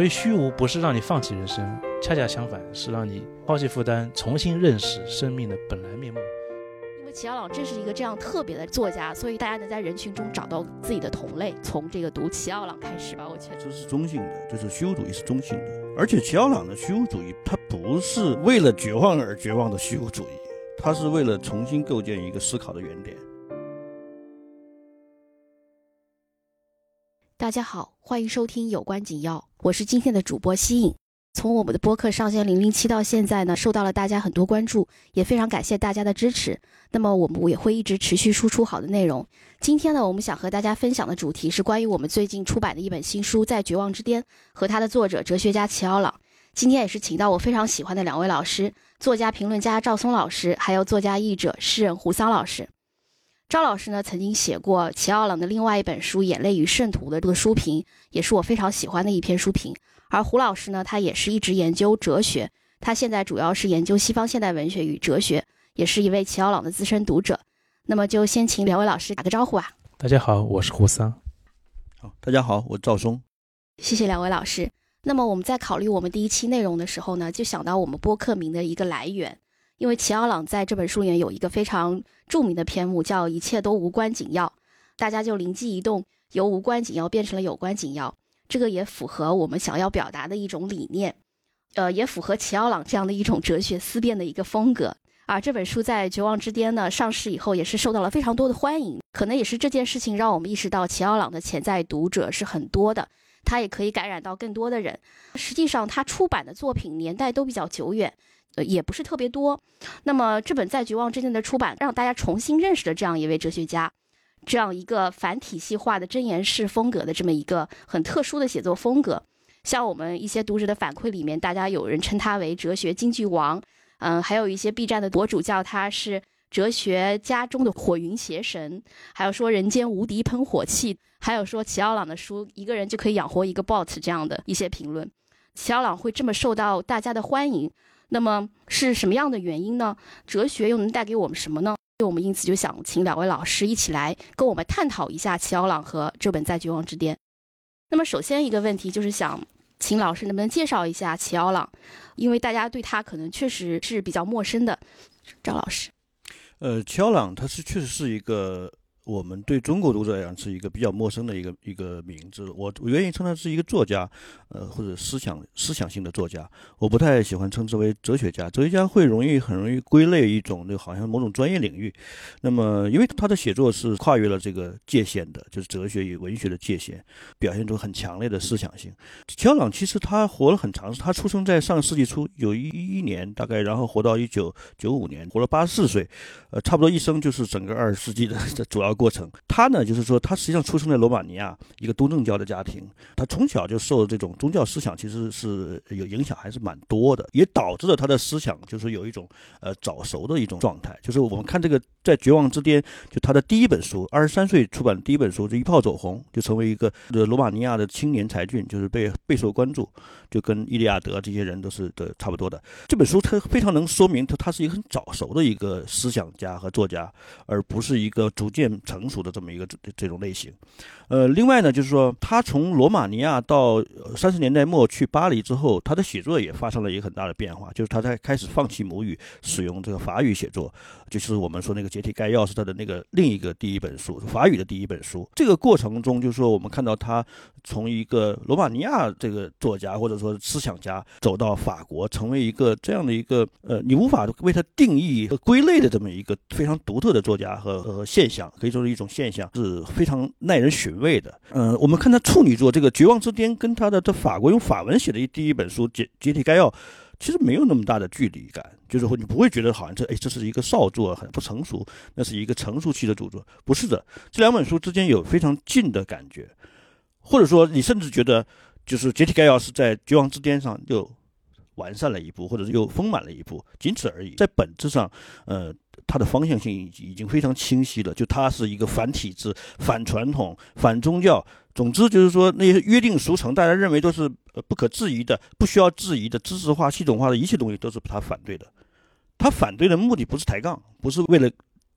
所以虚无不是让你放弃人生，恰恰相反，是让你抛弃负担，重新认识生命的本来面目。因为齐奥朗正是一个这样特别的作家，所以大家能在人群中找到自己的同类。从这个读齐奥朗开始吧，我觉得这是中性的，就是虚无主义是中性的，而且齐奥朗的虚无主义，它不是为了绝望而绝望的虚无主义，它是为了重新构建一个思考的原点。大家好，欢迎收听有关紧要，我是今天的主播西影。从我们的播客上线零零七到现在呢，受到了大家很多关注，也非常感谢大家的支持。那么我们也会一直持续输出好的内容。今天呢，我们想和大家分享的主题是关于我们最近出版的一本新书《在绝望之巅》和它的作者哲学家齐奥朗。今天也是请到我非常喜欢的两位老师，作家评论家赵松老师，还有作家译者诗人胡桑老师。赵老师呢，曾经写过齐奥朗的另外一本书《眼泪与圣徒》的这个书评，也是我非常喜欢的一篇书评。而胡老师呢，他也是一直研究哲学，他现在主要是研究西方现代文学与哲学，也是一位齐奥朗的资深读者。那么就先请两位老师打个招呼吧。大家好，我是胡桑。好，大家好，我赵松。谢谢两位老师。那么我们在考虑我们第一期内容的时候呢，就想到我们播客名的一个来源。因为齐奥朗在这本书里面有一个非常著名的篇目，叫“一切都无关紧要”，大家就灵机一动，由无关紧要变成了有关紧要。这个也符合我们想要表达的一种理念，呃，也符合齐奥朗这样的一种哲学思辨的一个风格。而这本书在《绝望之巅》呢上市以后，也是受到了非常多的欢迎。可能也是这件事情让我们意识到，齐奥朗的潜在读者是很多的，他也可以感染到更多的人。实际上，他出版的作品年代都比较久远。呃，也不是特别多。那么这本在绝望之间的出版，让大家重新认识了这样一位哲学家，这样一个反体系化的箴言式风格的这么一个很特殊的写作风格。像我们一些读者的反馈里面，大家有人称他为哲学京剧王，嗯，还有一些 B 站的博主叫他是哲学家中的火云邪神，还有说人间无敌喷火器，还有说齐奥朗的书一个人就可以养活一个 bot 这样的一些评论。齐奥朗会这么受到大家的欢迎。那么是什么样的原因呢？哲学又能带给我们什么呢？所以我们因此就想请两位老师一起来跟我们探讨一下齐奥朗和这本《在绝望之巅》。那么首先一个问题就是想请老师能不能介绍一下齐奥朗，因为大家对他可能确实是比较陌生的。赵老师，呃，齐奥朗他是确实是一个。我们对中国读者来讲是一个比较陌生的一个一个名字，我我愿意称他是一个作家，呃，或者思想思想性的作家。我不太喜欢称之为哲学家，哲学家会容易很容易归类一种就好像某种专业领域。那么，因为他的写作是跨越了这个界限的，就是哲学与文学的界限，表现出很强烈的思想性。乔朗其实他活了很长，他出生在上世纪初，有一一年大概，然后活到一九九五年，活了八十四岁，呃，差不多一生就是整个二十世纪的 主要。过程，他呢，就是说，他实际上出生在罗马尼亚一个东正教的家庭，他从小就受这种宗教思想，其实是有影响，还是蛮多的，也导致了他的思想就是有一种呃早熟的一种状态。就是我们看这个在绝望之巅，就他的第一本书，二十三岁出版的第一本书，就一炮走红，就成为一个罗马尼亚的青年才俊，就是被备受关注，就跟伊利亚德这些人都是的差不多的。这本书他非常能说明他他是一个很早熟的一个思想家和作家，而不是一个逐渐。成熟的这么一个这这种类型，呃，另外呢，就是说他从罗马尼亚到三十年代末去巴黎之后，他的写作也发生了一个很大的变化，就是他在开始放弃母语，使用这个法语写作，就是我们说那个解体概要是他的那个另一个第一本书，法语的第一本书。这个过程中，就是说我们看到他从一个罗马尼亚这个作家或者说思想家，走到法国，成为一个这样的一个呃，你无法为他定义和归类的这么一个非常独特的作家和和现象，可以。就是一种现象是非常耐人寻味的。嗯，我们看他处女作这个《绝望之巅》，跟他的这法国用法文写的第一本书《解解体概要》，其实没有那么大的距离感。就是说，你不会觉得好像这哎，这是一个少作，很不成熟，那是一个成熟期的著作。不是的，这两本书之间有非常近的感觉，或者说，你甚至觉得，就是《解体概要》是在《绝望之巅》上就完善了一步，或者是又丰满了一步，仅此而已。在本质上，呃。它的方向性已已经非常清晰了，就它是一个反体制、反传统、反宗教。总之就是说，那些约定俗成、大家认为都是呃不可质疑的、不需要质疑的知识化、系统化的一切东西，都是他反对的。他反对的目的不是抬杠，不是为了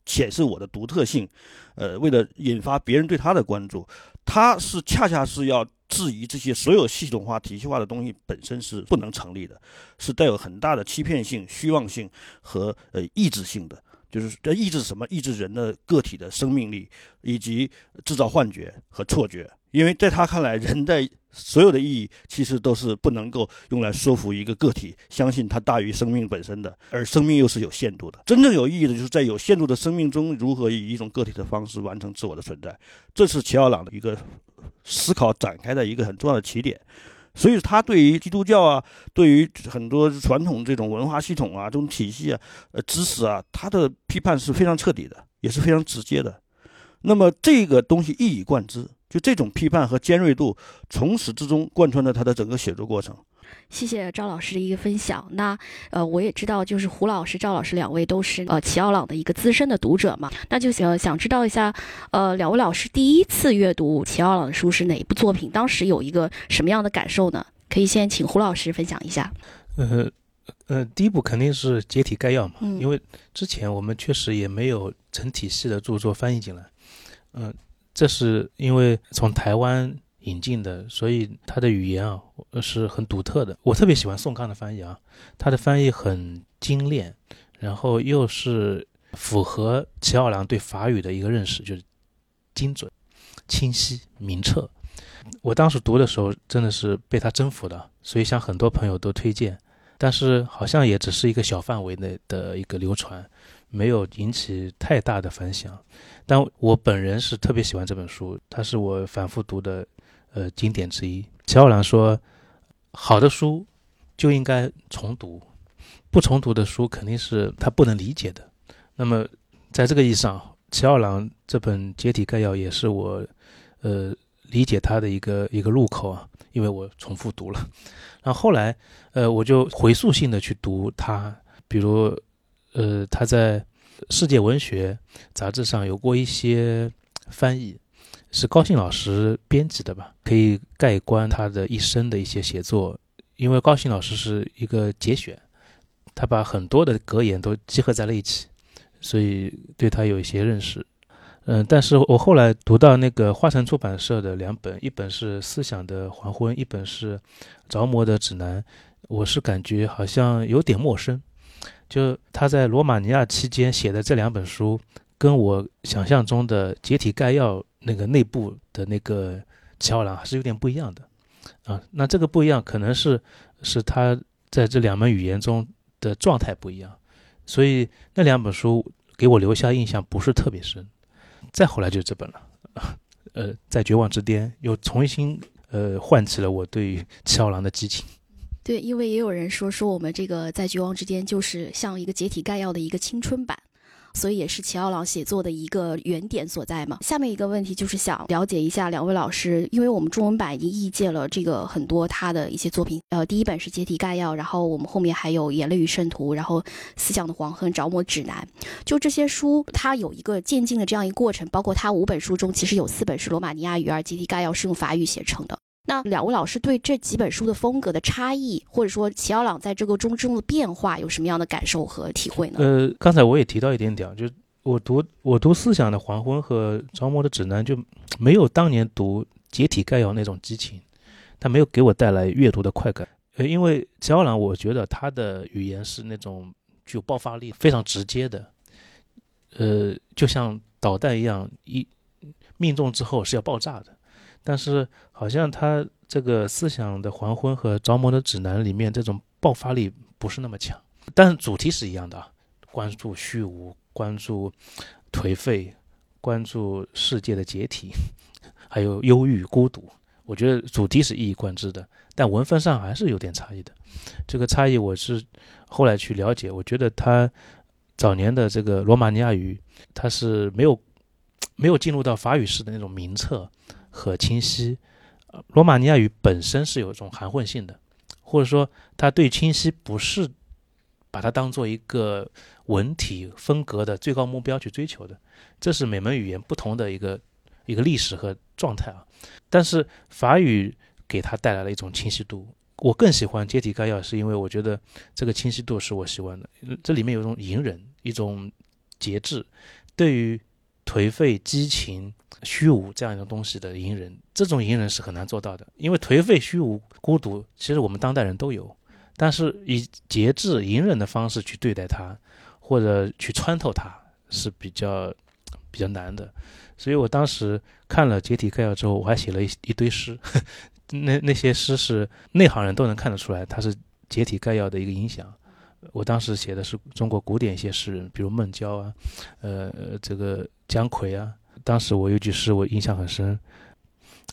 显示我的独特性，呃，为了引发别人对他的关注，他是恰恰是要。质疑这些所有系统化、体系化的东西本身是不能成立的，是带有很大的欺骗性、虚妄性和呃抑制性的。就是这抑制什么？抑制人的个体的生命力，以及制造幻觉和错觉。因为在他看来，人的所有的意义其实都是不能够用来说服一个个体相信它大于生命本身的，而生命又是有限度的。真正有意义的，就是在有限度的生命中，如何以一种个体的方式完成自我的存在。这是齐奥朗的一个思考展开的一个很重要的起点。所以，他对于基督教啊，对于很多传统这种文化系统啊、这种体系啊、呃知识啊，他的批判是非常彻底的，也是非常直接的。那么，这个东西一以贯之，就这种批判和尖锐度，从始至终贯穿了他的整个写作过程。谢谢赵老师的一个分享。那呃，我也知道，就是胡老师、赵老师两位都是呃齐奥朗的一个资深的读者嘛。那就想想知道一下，呃，两位老师第一次阅读齐奥朗的书是哪一部作品？当时有一个什么样的感受呢？可以先请胡老师分享一下。呃呃，第一部肯定是解体概要嘛，嗯因为之前我们确实也没有成体系的著作翻译进来。嗯、这是因为从台湾引进的，所以他的语言啊是很独特的。我特别喜欢宋康的翻译啊，他的翻译很精炼，然后又是符合齐奥良对法语的一个认识，就是精准、清晰、明澈。我当时读的时候真的是被他征服的，所以向很多朋友都推荐，但是好像也只是一个小范围内的一个流传，没有引起太大的反响。但我本人是特别喜欢这本书，它是我反复读的呃经典之一。齐奥朗说，好的书就应该重读，不重读的书肯定是他不能理解的。那么在这个意义上，齐奥朗这本《解体概要》也是我呃理解他的一个一个入口啊，因为我重复读了。然后后来呃我就回溯性的去读他，比如呃他在《世界文学》杂志上有过一些翻译，是高兴老师编辑的吧，可以概观他的一生的一些写作。因为高兴老师是一个节选，他把很多的格言都集合在了一起，所以对他有一些认识。嗯，但是我后来读到那个花城出版社的两本，一本是《思想的黄昏》，一本是《着魔的指南》，我是感觉好像有点陌生。就他在罗马尼亚期间写的这两本书，跟我想象中的解体概要那个内部的那个齐奥良还是有点不一样的啊。那这个不一样，可能是是他在这两门语言中的状态不一样，所以那两本书给我留下印象不是特别深。再后来就是这本了，呃，在绝望之巅又重新呃唤起了我对于齐奥良的激情。对，因为也有人说说我们这个在绝望之间就是像一个解体概要的一个青春版，所以也是齐奥朗写作的一个原点所在嘛。下面一个问题就是想了解一下两位老师，因为我们中文版已经译介了这个很多他的一些作品，呃，第一本是解体概要，然后我们后面还有眼泪与圣徒，然后思想的黄昏、着魔指南，就这些书它有一个渐进的这样一个过程，包括它五本书中其实有四本是罗马尼亚语，而解体概要是用法语写成的。那两位老师对这几本书的风格的差异，或者说齐奥朗在这个中中的变化，有什么样的感受和体会呢？呃，刚才我也提到一点点，就我读我读《思想的黄昏》和《着魔的指南》，就没有当年读《解体概要》那种激情，它没有给我带来阅读的快感。呃，因为齐奥朗，我觉得他的语言是那种具有爆发力、非常直接的，呃，就像导弹一样，一命中之后是要爆炸的。但是好像他这个思想的黄昏和着魔的指南里面这种爆发力不是那么强，但主题是一样的啊，关注虚无，关注颓废，关注世界的解体，还有忧郁、孤独。我觉得主题是一以贯之的，但文风上还是有点差异的。这个差异我是后来去了解，我觉得他早年的这个罗马尼亚语，它是没有没有进入到法语式的那种明澈。和清晰，罗马尼亚语本身是有一种含混性的，或者说它对清晰不是把它当做一个文体风格的最高目标去追求的，这是每门语言不同的一个一个历史和状态啊。但是法语给它带来了一种清晰度，我更喜欢阶梯概要，是因为我觉得这个清晰度是我喜欢的，这里面有一种隐忍，一种节制，对于颓废激情。虚无这样一种东西的隐忍，这种隐忍是很难做到的，因为颓废、虚无、孤独，其实我们当代人都有，但是以节制、隐忍的方式去对待它，或者去穿透它，是比较比较难的。所以我当时看了解体概要之后，我还写了一一堆诗，那那些诗是内行人都能看得出来，它是解体概要的一个影响。我当时写的是中国古典一些诗人，比如孟郊啊，呃，这个姜夔啊。当时我有句诗我印象很深：“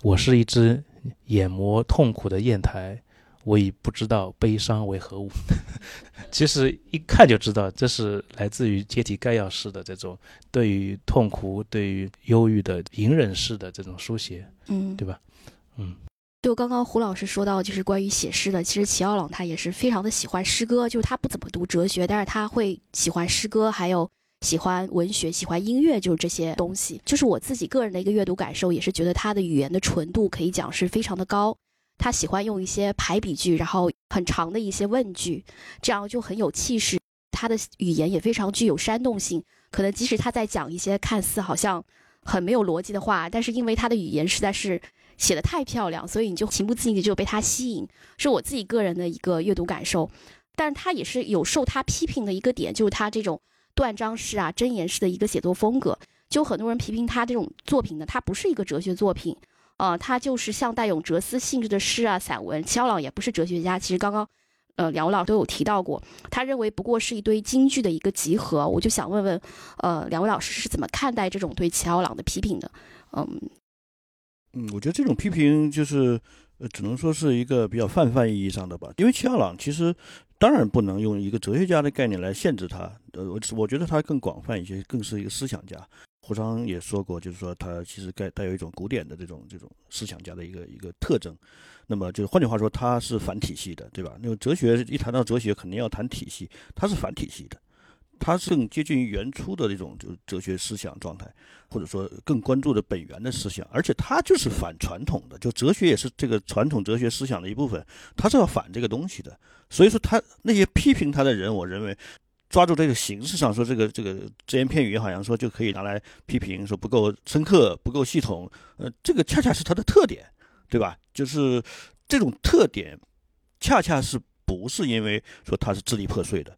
我是一只眼磨痛苦的砚台，我已不知道悲伤为何物。”其实一看就知道，这是来自于阶体概要式的这种对于痛苦、对于忧郁的隐忍式的这种书写，嗯，对吧？嗯。就刚刚胡老师说到，就是关于写诗的，其实齐奥朗他也是非常的喜欢诗歌，就是他不怎么读哲学，但是他会喜欢诗歌，还有喜欢文学、喜欢音乐，就是这些东西。就是我自己个人的一个阅读感受，也是觉得他的语言的纯度可以讲是非常的高。他喜欢用一些排比句，然后很长的一些问句，这样就很有气势。他的语言也非常具有煽动性，可能即使他在讲一些看似好像很没有逻辑的话，但是因为他的语言实在是。写的太漂亮，所以你就情不自禁的就被他吸引，是我自己个人的一个阅读感受。但是他也是有受他批评的一个点，就是他这种断章式啊、箴言式的一个写作风格。就很多人批评他这种作品呢，它不是一个哲学作品，啊，它就是像带有哲思性质的诗啊、散文。齐奥朗也不是哲学家，其实刚刚，呃，两位老师都有提到过，他认为不过是一堆京剧的一个集合。我就想问问，呃，两位老师是怎么看待这种对齐奥朗的批评的？嗯。嗯，我觉得这种批评就是，呃，只能说是一个比较泛泛意义上的吧。因为齐奥朗其实当然不能用一个哲学家的概念来限制他，呃，我我觉得他更广泛一些，更是一个思想家。胡商也说过，就是说他其实带带有一种古典的这种这种思想家的一个一个特征。那么就是换句话说，他是反体系的，对吧？那么哲学一谈到哲学，肯定要谈体系，他是反体系的。他是更接近于原初的这种就哲学思想状态，或者说更关注的本源的思想，而且他就是反传统的，就哲学也是这个传统哲学思想的一部分，他是要反这个东西的。所以说他那些批评他的人，我认为抓住这个形式上说这个这个只言片语，好像说就可以拿来批评，说不够深刻、不够系统，呃，这个恰恰是他的特点，对吧？就是这种特点，恰恰是不是因为说他是支离破碎的。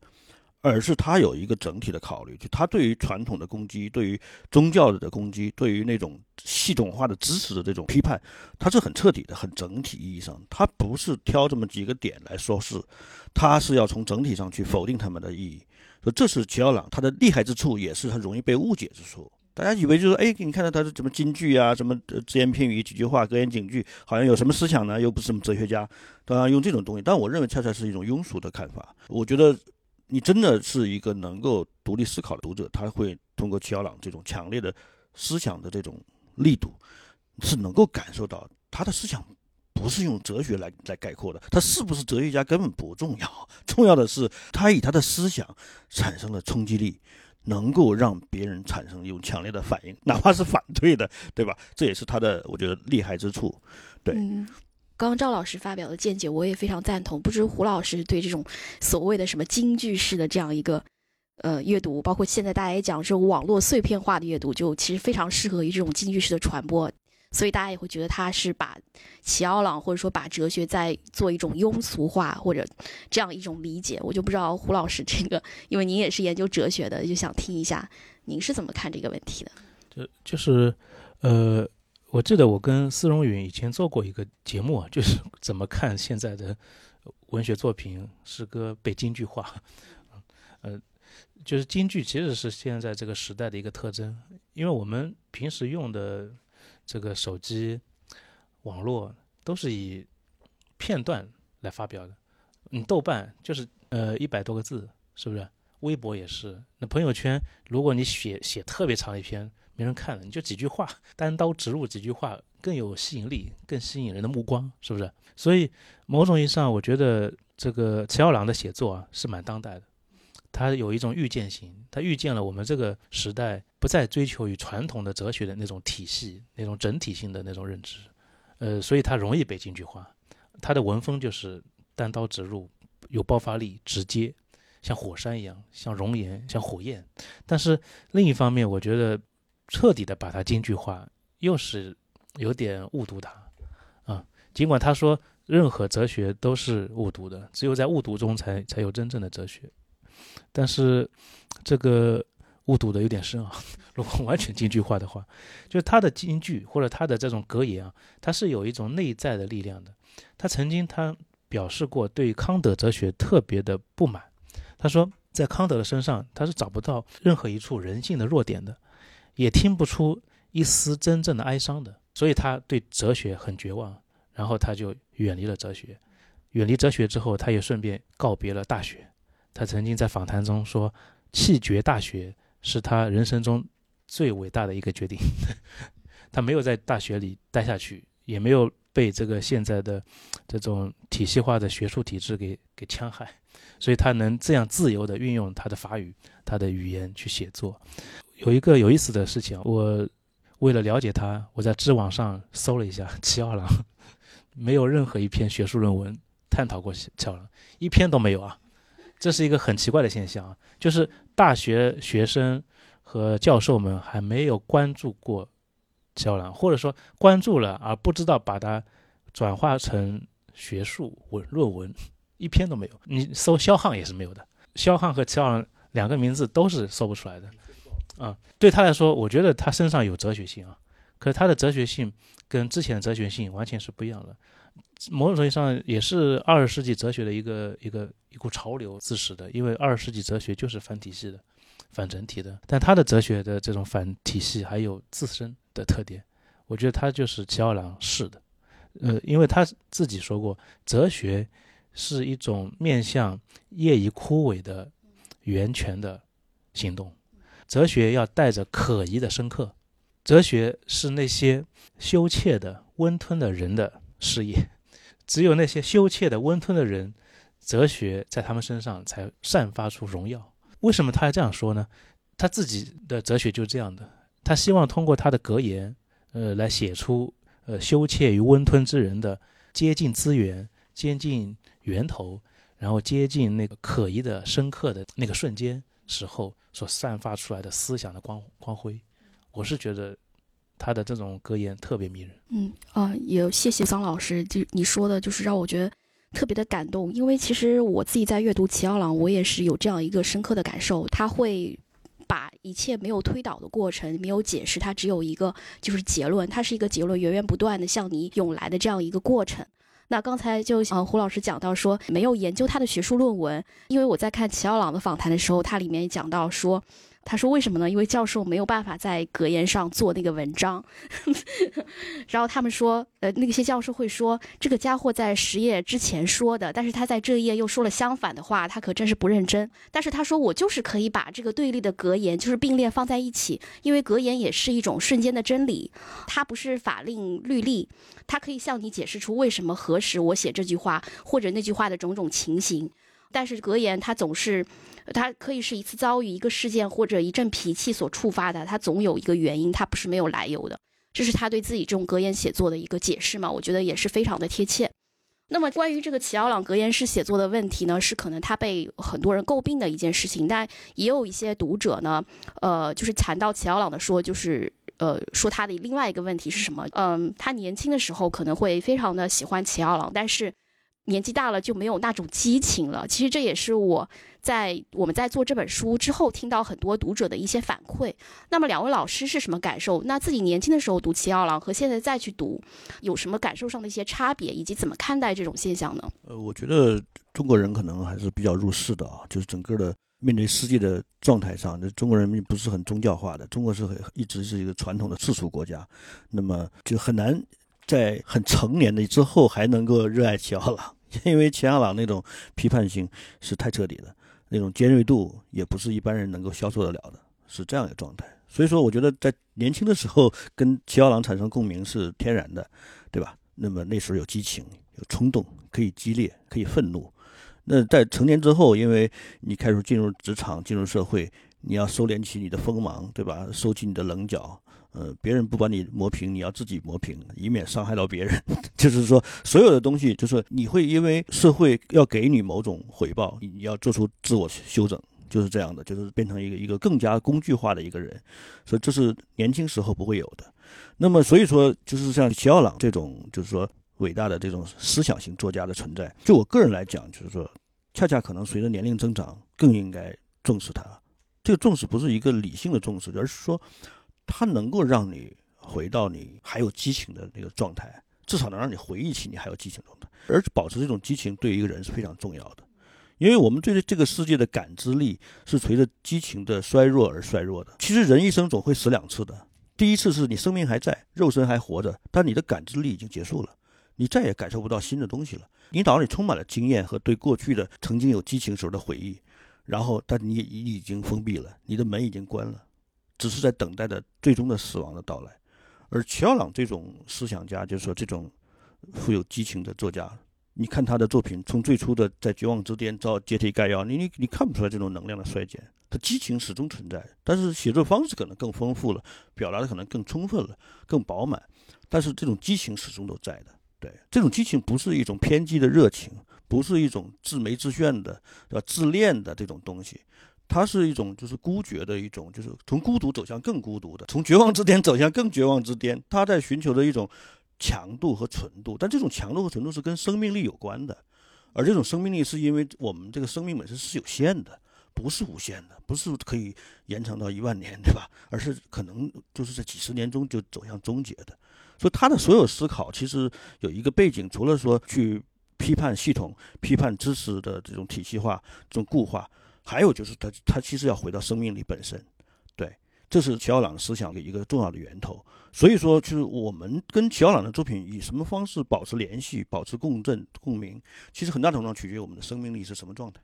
而是他有一个整体的考虑，就他对于传统的攻击，对于宗教的攻击，对于那种系统化的知识的这种批判，他是很彻底的、很整体意义上，他不是挑这么几个点来说事，他是要从整体上去否定他们的意义。所以这是齐奥朗他的厉害之处，也是他容易被误解之处。大家以为就是哎，你看到他是什么金句啊，什么只言片语几句话、格言警句，好像有什么思想呢？又不是什么哲学家，当然用这种东西。但我认为恰恰是一种庸俗的看法。我觉得。你真的是一个能够独立思考的读者，他会通过齐奥朗这种强烈的思想的这种力度，是能够感受到他的思想不是用哲学来来概括的。他是不是哲学家根本不重要，重要的是他以他的思想产生了冲击力，能够让别人产生一种强烈的反应，哪怕是反对的，对吧？这也是他的我觉得厉害之处，对。刚刚赵老师发表的见解，我也非常赞同。不知胡老师对这种所谓的什么京剧式的这样一个呃阅读，包括现在大家也讲这种网络碎片化的阅读，就其实非常适合于这种京剧式的传播。所以大家也会觉得他是把齐奥朗或者说把哲学在做一种庸俗化或者这样一种理解。我就不知道胡老师这个，因为您也是研究哲学的，就想听一下您是怎么看这个问题的。就就是呃。我记得我跟司荣允以前做过一个节目，就是 怎么看现在的文学作品、诗歌被京剧化。呃，就是京剧其实是现在这个时代的一个特征，因为我们平时用的这个手机、网络都是以片段来发表的。你豆瓣就是呃一百多个字，是不是？微博也是。那朋友圈，如果你写写特别长一篇。没人看了，你就几句话，单刀直入几句话更有吸引力，更吸引人的目光，是不是？所以某种意义上，我觉得这个齐奥朗的写作啊是蛮当代的，他有一种预见性，他预见了我们这个时代不再追求于传统的哲学的那种体系、那种整体性的那种认知，呃，所以他容易被京剧化。他的文风就是单刀直入，有爆发力，直接，像火山一样，像熔岩，像火焰。但是另一方面，我觉得。彻底的把它京剧化，又是有点误读他啊。尽管他说任何哲学都是误读的，只有在误读中才才有真正的哲学，但是这个误读的有点深啊。如果完全京剧化的话，就是他的京剧或者他的这种格言啊，他是有一种内在的力量的。他曾经他表示过对康德哲学特别的不满，他说在康德的身上他是找不到任何一处人性的弱点的，也听不出一丝真正的哀伤的，所以他对哲学很绝望，然后他就远离了哲学。远离哲学之后，他也顺便告别了大学。他曾经在访谈中说，弃绝大学是他人生中。最伟大的一个决定，他没有在大学里待下去，也没有被这个现在的这种体系化的学术体制给给戕害，所以他能这样自由的运用他的法语、他的语言去写作。有一个有意思的事情，我为了了解他，我在知网上搜了一下 齐奥郎，没有任何一篇学术论文探讨过齐奥郎，一篇都没有啊！这是一个很奇怪的现象啊，就是大学学生。和教授们还没有关注过齐奥郎，或者说关注了而不知道把它转化成学术文论文，一篇都没有。你搜肖汉也是没有的，肖汉和齐奥郎两个名字都是搜不出来的。啊，对他来说，我觉得他身上有哲学性啊，可他的哲学性跟之前的哲学性完全是不一样的。某种程度上也是二十世纪哲学的一个一个一股潮流自始的，因为二十世纪哲学就是反体系的。反整体的，但他的哲学的这种反体系还有自身的特点，我觉得他就是齐奥郎式的，呃，因为他自己说过，哲学是一种面向业已枯萎的源泉的行动，哲学要带着可疑的深刻，哲学是那些羞怯的温吞的人的事业，只有那些羞怯的温吞的人，哲学在他们身上才散发出荣耀。为什么他要这样说呢？他自己的哲学就是这样的。他希望通过他的格言，呃，来写出呃羞怯与温吞之人的接近资源、接近源头，然后接近那个可疑的深刻的那个瞬间时候所散发出来的思想的光光辉。我是觉得他的这种格言特别迷人。嗯啊，也谢谢桑老师，就你说的，就是让我觉得。特别的感动，因为其实我自己在阅读齐奥朗，我也是有这样一个深刻的感受。他会把一切没有推导的过程，没有解释，它只有一个就是结论，它是一个结论源源不断的向你涌来的这样一个过程。那刚才就嗯胡老师讲到说没有研究他的学术论文，因为我在看齐奥朗的访谈的时候，他里面讲到说。他说：“为什么呢？因为教授没有办法在格言上做那个文章。然后他们说，呃，那些教授会说，这个家伙在十页之前说的，但是他在这一页又说了相反的话，他可真是不认真。但是他说，我就是可以把这个对立的格言就是并列放在一起，因为格言也是一种瞬间的真理，它不是法令律例，它可以向你解释出为什么何时我写这句话或者那句话的种种情形。但是格言它总是。”它可以是一次遭遇、一个事件或者一阵脾气所触发的，它总有一个原因，它不是没有来由的。这是他对自己这种格言写作的一个解释嘛？我觉得也是非常的贴切。那么关于这个齐奥朗格言式写作的问题呢，是可能他被很多人诟病的一件事情，但也有一些读者呢，呃，就是谈到齐奥朗的说，就是呃，说他的另外一个问题是什么？嗯，他年轻的时候可能会非常的喜欢齐奥朗，但是。年纪大了就没有那种激情了。其实这也是我在我们在做这本书之后听到很多读者的一些反馈。那么两位老师是什么感受？那自己年轻的时候读七二郎和现在再去读，有什么感受上的一些差别，以及怎么看待这种现象呢？呃，我觉得中国人可能还是比较入世的啊，就是整个的面对世界的状态上，这中国人民不是很宗教化的，中国是很一直是一个传统的世俗国家，那么就很难。在很成年的之后还能够热爱齐奥朗，因为齐奥朗那种批判性是太彻底了，那种尖锐度也不是一般人能够消受得了的，是这样一个状态。所以说，我觉得在年轻的时候跟齐奥朗产生共鸣是天然的，对吧？那么那时候有激情、有冲动，可以激烈，可以愤怒。那在成年之后，因为你开始进入职场、进入社会，你要收敛起你的锋芒，对吧？收起你的棱角。呃，别人不把你磨平，你要自己磨平，以免伤害到别人。就是说，所有的东西，就是你会因为社会要给你某种回报，你要做出自我修整，就是这样的，就是变成一个一个更加工具化的一个人，所以这是年轻时候不会有的。那么所以说，就是像齐奥朗这种，就是说伟大的这种思想型作家的存在，就我个人来讲，就是说，恰恰可能随着年龄增长，更应该重视他。这个重视不是一个理性的重视，而是说，它能够让你回到你还有激情的那个状态，至少能让你回忆起你还有激情状态。而保持这种激情，对一个人是非常重要的。因为我们对这个世界的感知力是随着激情的衰弱而衰弱的。其实人一生总会死两次的，第一次是你生命还在，肉身还活着，但你的感知力已经结束了，你再也感受不到新的东西了。你脑子里充满了经验和对过去的曾经有激情时候的回忆，然后但你已经封闭了，你的门已经关了，只是在等待着最终的死亡的到来。而齐奥朗这种思想家，就是说这种富有激情的作家。你看他的作品，从最初的在绝望之巅到阶梯概要，你你你看不出来这种能量的衰减，他激情始终存在，但是写作方式可能更丰富了，表达的可能更充分了，更饱满，但是这种激情始终都在的。对，这种激情不是一种偏激的热情，不是一种自媒自炫的，对吧？自恋的这种东西，它是一种就是孤绝的一种，就是从孤独走向更孤独的，从绝望之巅走向更绝望之巅，他在寻求的一种。强度和纯度，但这种强度和纯度是跟生命力有关的，而这种生命力是因为我们这个生命本身是有限的，不是无限的，不是可以延长到一万年，对吧？而是可能就是在几十年中就走向终结的。所以他的所有思考其实有一个背景，除了说去批判系统、批判知识的这种体系化、这种固化，还有就是他他其实要回到生命力本身。对，这是齐奥朗思想的一个重要的源头。所以说，就是我们跟齐奥朗的作品以什么方式保持联系、保持共振、共鸣，其实很大程度上取决于我们的生命力是什么状态。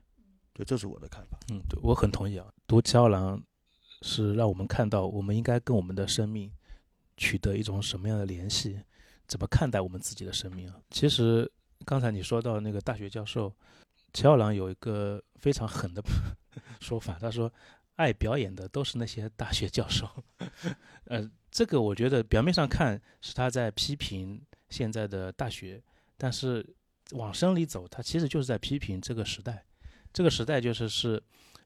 对，这是我的看法。嗯，对我很同意啊。读齐奥朗是让我们看到，我们应该跟我们的生命取得一种什么样的联系，怎么看待我们自己的生命啊？其实刚才你说到那个大学教授齐奥朗有一个非常狠的 说法，他说。爱表演的都是那些大学教授，呃，这个我觉得表面上看是他在批评现在的大学，但是往深里走，他其实就是在批评这个时代。这个时代就是是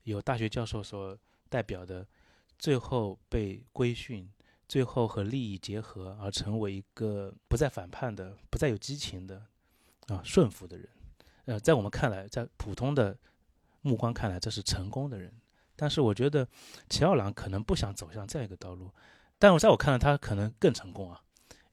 有大学教授所代表的，最后被规训，最后和利益结合而成为一个不再反叛的、不再有激情的啊顺服的人。呃，在我们看来，在普通的目光看来，这是成功的人。但是我觉得齐奥朗可能不想走向这样一个道路，但我在我看来，他可能更成功啊，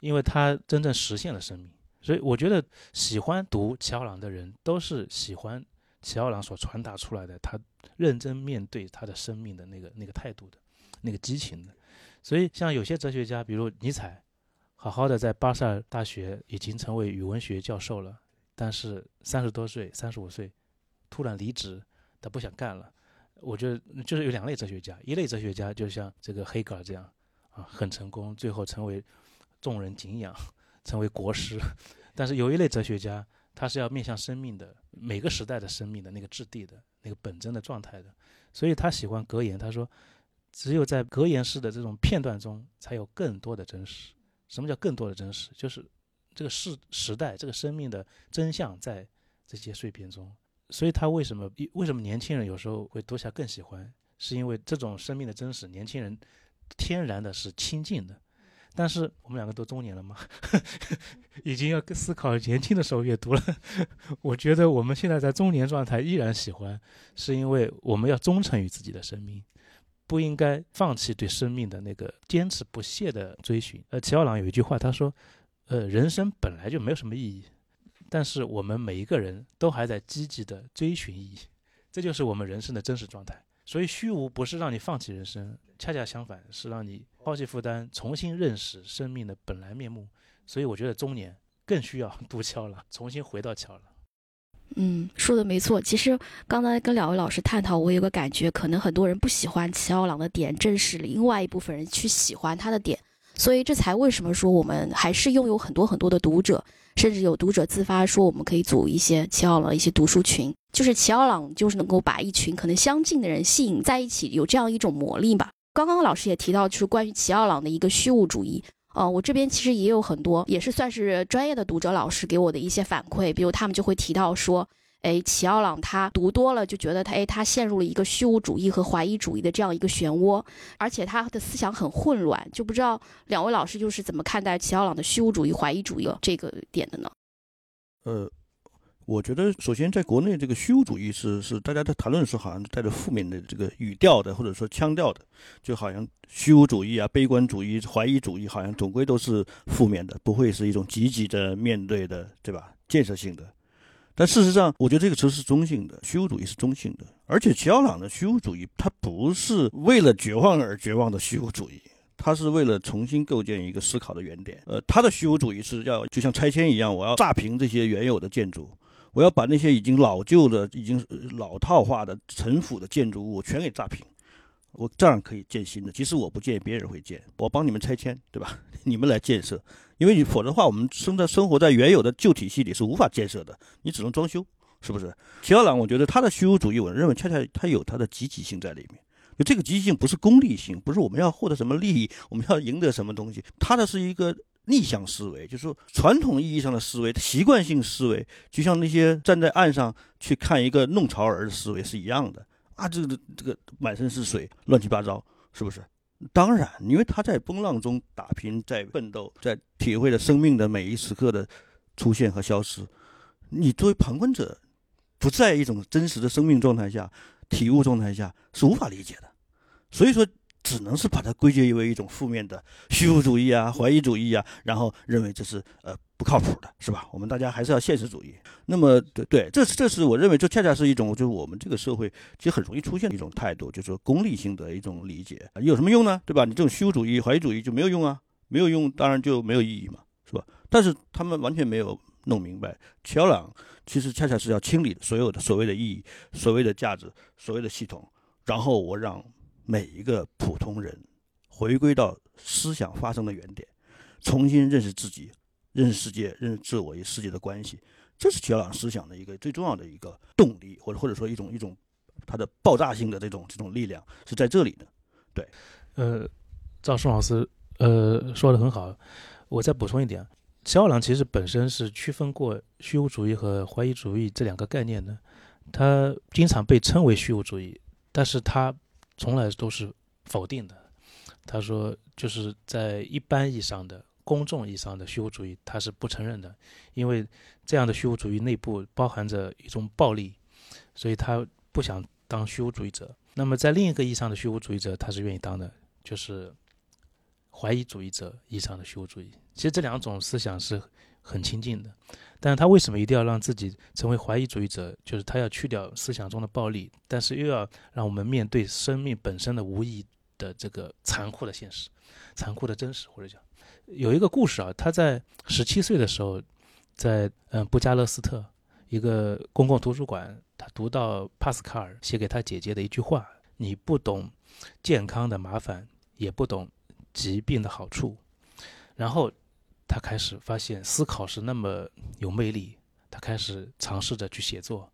因为他真正实现了生命。所以我觉得喜欢读齐奥朗的人，都是喜欢齐奥朗所传达出来的他认真面对他的生命的那个那个态度的那个激情的。所以像有些哲学家，比如尼采，好好的在巴塞尔大学已经成为语文学教授了，但是三十多岁、三十五岁突然离职，他不想干了。我觉得就是有两类哲学家，一类哲学家就像这个黑格尔这样，啊，很成功，最后成为众人敬仰，成为国师。但是有一类哲学家，他是要面向生命的每个时代的生命的那个质地的那个本真的状态的，所以他喜欢格言。他说，只有在格言式的这种片段中，才有更多的真实。什么叫更多的真实？就是这个时时代这个生命的真相在这些碎片中。所以他为什么为什么年轻人有时候会读起来更喜欢？是因为这种生命的真实，年轻人天然的是亲近的。但是我们两个都中年了嘛，已经要思考年轻的时候阅读了。我觉得我们现在在中年状态依然喜欢，是因为我们要忠诚于自己的生命，不应该放弃对生命的那个坚持不懈的追寻。呃，齐奥朗有一句话，他说：“呃，人生本来就没有什么意义。”但是我们每一个人都还在积极的追寻意义，这就是我们人生的真实状态。所以虚无不是让你放弃人生，恰恰相反是让你抛弃负担，重新认识生命的本来面目。所以我觉得中年更需要 读桥了，重新回到桥了。嗯，说的没错。其实刚才跟两位老师探讨，我有个感觉，可能很多人不喜欢齐奥朗的点，正是另外一部分人去喜欢他的点。所以这才为什么说我们还是拥有很多很多的读者。甚至有读者自发说，我们可以组一些齐奥朗一些读书群，就是齐奥朗就是能够把一群可能相近的人吸引在一起，有这样一种魔力吧。刚刚老师也提到，就是关于齐奥朗的一个虚无主义。呃，我这边其实也有很多，也是算是专业的读者老师给我的一些反馈，比如他们就会提到说，哎，齐奥朗他读多了就觉得他哎，他陷入了一个虚无主义和怀疑主义的这样一个漩涡，而且他的思想很混乱，就不知道两位老师就是怎么看待齐奥朗的虚无主义、怀疑主义这个点的呢？呃。我觉得，首先在国内，这个虚无主义是是大家在谈论的时候好像带着负面的这个语调的，或者说腔调的，就好像虚无主义啊、悲观主义、怀疑主义，好像总归都是负面的，不会是一种积极的面对的，对吧？建设性的。但事实上，我觉得这个词是中性的，虚无主义是中性的。而且齐奥朗的虚无主义，他不是为了绝望而绝望的虚无主义，他是为了重新构建一个思考的原点。呃，他的虚无主义是要就像拆迁一样，我要炸平这些原有的建筑。我要把那些已经老旧的、已经老套化的、陈腐的建筑物全给炸平，我这样可以建新的。即使我不建，别人会建，我帮你们拆迁，对吧？你们来建设，因为你否则的话，我们生在生活在原有的旧体系里是无法建设的，你只能装修，是不是？齐奥朗，我觉得他的虚无主义，我认为恰恰他有他的积极性在里面。就这个积极性不是功利性，不是我们要获得什么利益，我们要赢得什么东西，他的是一个。逆向思维就是说，传统意义上的思维、习惯性思维，就像那些站在岸上去看一个弄潮儿的思维是一样的啊！这个这个满身是水，乱七八糟，是不是？当然，因为他在风浪中打拼，在奋斗，在体会着生命的每一时刻的出现和消失。你作为旁观者，不在一种真实的生命状态下、体悟状态下，是无法理解的。所以说。只能是把它归结为一种负面的虚无主义啊、怀疑主义啊，然后认为这是呃不靠谱的，是吧？我们大家还是要现实主义。那么，对对，这是这是我认为这恰恰是一种就是我们这个社会其实很容易出现的一种态度，就是说功利性的一种理解。有什么用呢？对吧？你这种虚无主义、怀疑主义就没有用啊，没有用，当然就没有意义嘛，是吧？但是他们完全没有弄明白，乔朗其实恰恰是要清理所有的所谓的意义、所谓的价值、所谓的系统，然后我让。每一个普通人回归到思想发生的原点，重新认识自己、认识世界、认识自我与世界的关系，这是乔朗思想的一个最重要的一个动力，或者或者说一种一种它的爆炸性的这种这种力量是在这里的。对，呃，赵松老师呃说的很好，我再补充一点，乔朗其实本身是区分过虚无主义和怀疑主义这两个概念的，他经常被称为虚无主义，但是他。从来都是否定的。他说，就是在一般意义上的公众意义上的虚无主义，他是不承认的，因为这样的虚无主义内部包含着一种暴力，所以他不想当虚无主义者。那么，在另一个意义上的虚无主义者，他是愿意当的，就是怀疑主义者意义上的虚无主义。其实这两种思想是很亲近的。但是他为什么一定要让自己成为怀疑主义者？就是他要去掉思想中的暴力，但是又要让我们面对生命本身的无意的这个残酷的现实、残酷的真实，或者讲有一个故事啊，他在十七岁的时候，在嗯布加勒斯特一个公共图书馆，他读到帕斯卡尔写给他姐姐的一句话：“你不懂健康的麻烦，也不懂疾病的好处。”然后。他开始发现思考是那么有魅力，他开始尝试着去写作。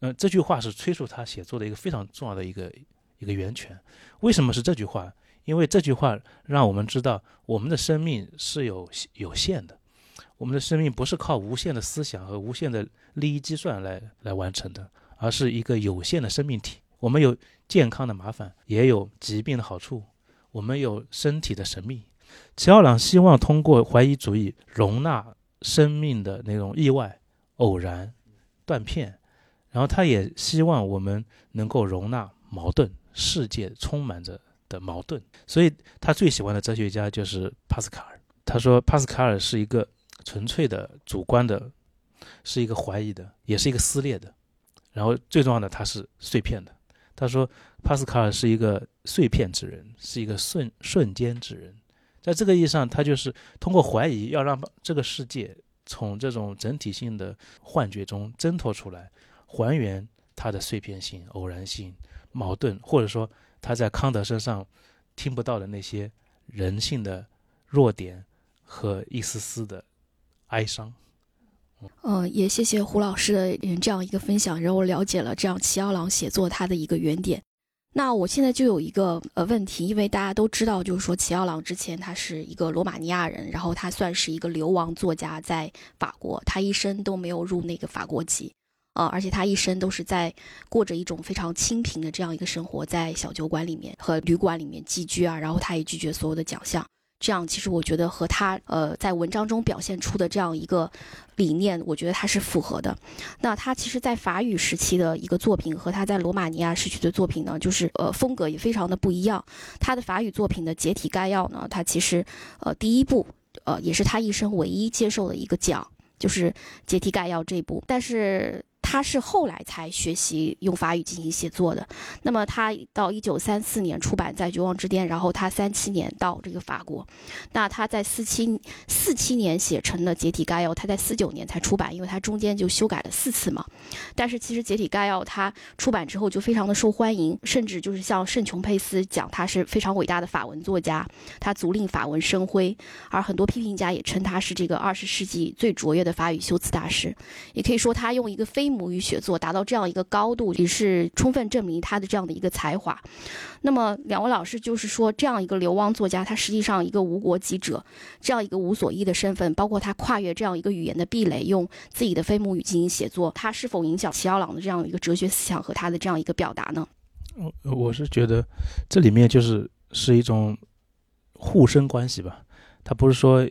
那这句话是催促他写作的一个非常重要的一个一个源泉。为什么是这句话？因为这句话让我们知道我们的生命是有有限的，我们的生命不是靠无限的思想和无限的利益计算来来完成的，而是一个有限的生命体。我们有健康的麻烦，也有疾病的好处，我们有身体的神秘。齐奥朗希望通过怀疑主义容纳生命的那种意外、偶然、断片，然后他也希望我们能够容纳矛盾，世界充满着的矛盾。所以他最喜欢的哲学家就是帕斯卡尔。他说，帕斯卡尔是一个纯粹的主观的，是一个怀疑的，也是一个撕裂的。然后最重要的，他是碎片的。他说，帕斯卡尔是一个碎片之人，是一个瞬瞬间之人。在这个意义上，他就是通过怀疑，要让这个世界从这种整体性的幻觉中挣脱出来，还原它的碎片性、偶然性、矛盾，或者说他在康德身上听不到的那些人性的弱点和一丝丝的哀伤。嗯，也谢谢胡老师的这样一个分享，让我了解了这样齐奥朗写作他的一个原点。那我现在就有一个呃问题，因为大家都知道，就是说齐奥朗之前他是一个罗马尼亚人，然后他算是一个流亡作家，在法国，他一生都没有入那个法国籍。呃，而且他一生都是在过着一种非常清贫的这样一个生活，在小酒馆里面和旅馆里面寄居啊，然后他也拒绝所有的奖项。这样其实我觉得和他呃在文章中表现出的这样一个理念，我觉得他是符合的。那他其实，在法语时期的一个作品和他在罗马尼亚时期的作品呢，就是呃风格也非常的不一样。他的法语作品的解体概要呢，他其实呃第一部呃也是他一生唯一接受的一个奖，就是解体概要这部，但是。他是后来才学习用法语进行写作的。那么他到一九三四年出版在《绝望之巅》，然后他三七年到这个法国。那他在四七四七年写成了《解体概要》，他在四九年才出版，因为他中间就修改了四次嘛。但是其实《解体概要》他出版之后就非常的受欢迎，甚至就是像圣琼佩斯讲他是非常伟大的法文作家，他足令法文生辉。而很多批评家也称他是这个二十世纪最卓越的法语修辞大师，也可以说他用一个非母语写作达到这样一个高度，也是充分证明他的这样的一个才华。那么，两位老师就是说，这样一个流亡作家，他实际上一个无国籍者，这样一个无所依的身份，包括他跨越这样一个语言的壁垒，用自己的非母语进行写作，他是否影响齐奥朗的这样一个哲学思想和他的这样一个表达呢？我我是觉得这里面就是是一种互生关系吧，他不是说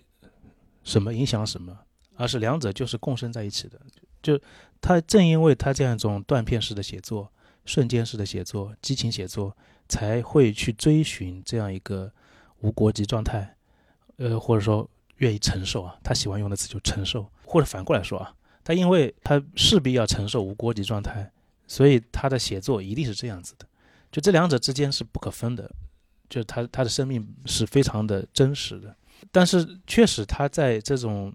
什么影响什么，而是两者就是共生在一起的。就他正因为他这样一种断片式的写作、瞬间式的写作、激情写作，才会去追寻这样一个无国籍状态，呃，或者说愿意承受啊。他喜欢用的词就承受，或者反过来说啊，他因为他势必要承受无国籍状态，所以他的写作一定是这样子的。就这两者之间是不可分的，就他他的生命是非常的真实的。但是确实他在这种。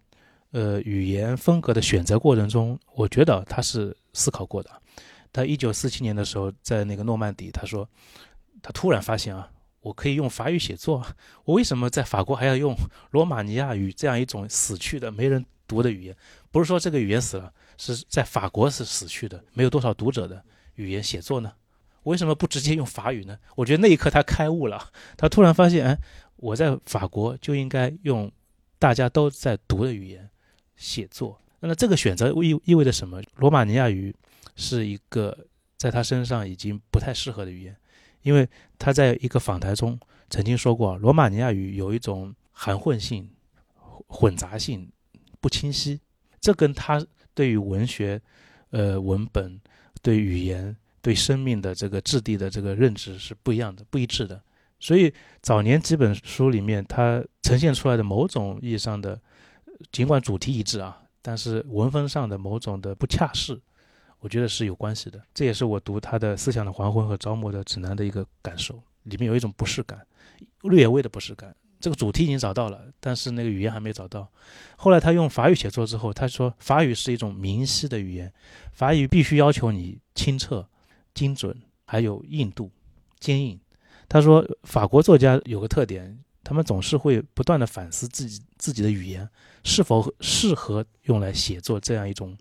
呃，语言风格的选择过程中，我觉得他是思考过的。他一九四七年的时候，在那个诺曼底，他说，他突然发现啊，我可以用法语写作，我为什么在法国还要用罗马尼亚语这样一种死去的、没人读的语言？不是说这个语言死了，是在法国是死去的，没有多少读者的语言写作呢？为什么不直接用法语呢？我觉得那一刻他开悟了，他突然发现，哎，我在法国就应该用大家都在读的语言。写作，那么这个选择意意味着什么？罗马尼亚语是一个在他身上已经不太适合的语言，因为他在一个访谈中曾经说过，罗马尼亚语有一种含混性、混杂性、不清晰，这跟他对于文学、呃文本、对语言、对生命的这个质地的这个认知是不一样的、不一致的。所以早年几本书里面，它呈现出来的某种意义上的。尽管主题一致啊，但是文风上的某种的不恰适，我觉得是有关系的。这也是我读他的《思想的黄昏》和《招募的指南》的一个感受，里面有一种不适感，略微的不适感。这个主题已经找到了，但是那个语言还没找到。后来他用法语写作之后，他说法语是一种明晰的语言，法语必须要求你清澈、精准，还有硬度、坚硬。他说法国作家有个特点。他们总是会不断的反思自己自己的语言是否适合用来写作这样一种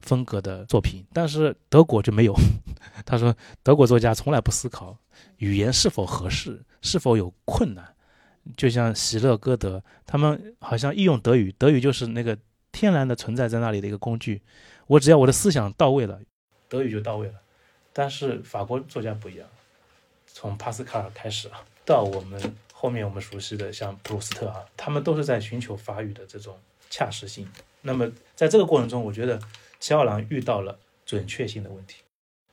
风格的作品，但是德国就没有。他说，德国作家从来不思考语言是否合适，是否有困难。就像席勒、歌德，他们好像一用德语，德语就是那个天然的存在在那里的一个工具。我只要我的思想到位了，德语就到位了。但是法国作家不一样，从帕斯卡尔开始啊，到我们。后面我们熟悉的像普鲁斯特啊，他们都是在寻求法语的这种恰适性。那么在这个过程中，我觉得齐奥朗遇到了准确性的问题、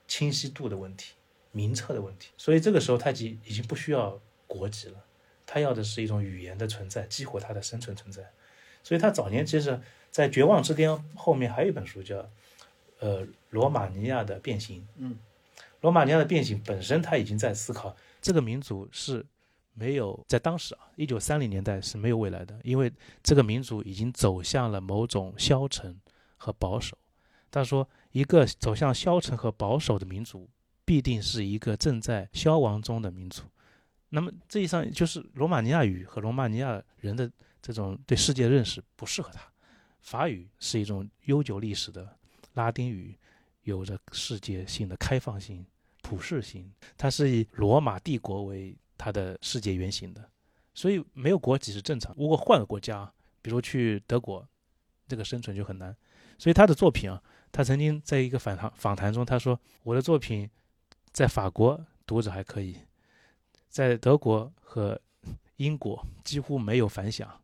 清晰度的问题、名册的问题。所以这个时候他已已经不需要国籍了，他要的是一种语言的存在，激活他的生存存在。所以他早年其实，在《绝望之巅》后面还有一本书叫《呃罗马尼亚的变形》。嗯，罗马尼亚的变形本身他已经在思考这个民族是。没有在当时啊，一九三零年代是没有未来的，因为这个民族已经走向了某种消沉和保守。他说，一个走向消沉和保守的民族，必定是一个正在消亡中的民族。那么这一上就是罗马尼亚语和罗马尼亚人的这种对世界认识不适合他。法语是一种悠久历史的拉丁语，有着世界性的开放性、普世性。它是以罗马帝国为它的世界原型的，所以没有国籍是正常。如果换个国家，比如去德国，这个生存就很难。所以他的作品啊，他曾经在一个访谈访谈中，他说我的作品在法国读者还可以，在德国和英国几乎没有反响。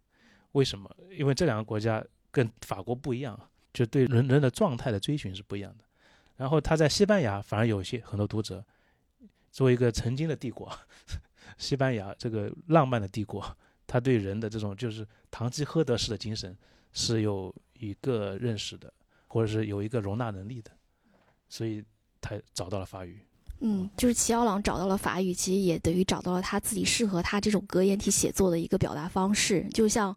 为什么？因为这两个国家跟法国不一样，就对人人的状态的追寻是不一样的。然后他在西班牙反而有些很多读者，作为一个曾经的帝国，西班牙这个浪漫的帝国，他对人的这种就是堂吉诃德式的精神是有一个认识的。或者是有一个容纳能力的，所以他找到了法语。嗯，就是齐奥朗找到了法语，其实也等于找到了他自己适合他这种格言体写作的一个表达方式。就像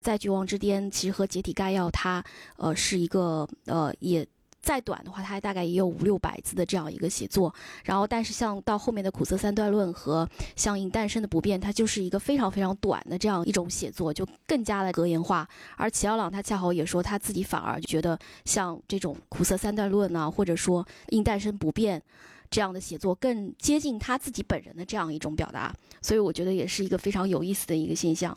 在《绝望之巅》，其实和《解体概要》，它呃是一个呃也。再短的话，它大概也有五六百字的这样一个写作。然后，但是像到后面的苦涩三段论和相应诞生的不变，它就是一个非常非常短的这样一种写作，就更加的格言化。而齐奥朗他恰好也说，他自己反而觉得像这种苦涩三段论呢，或者说应诞生不变。这样的写作更接近他自己本人的这样一种表达，所以我觉得也是一个非常有意思的一个现象。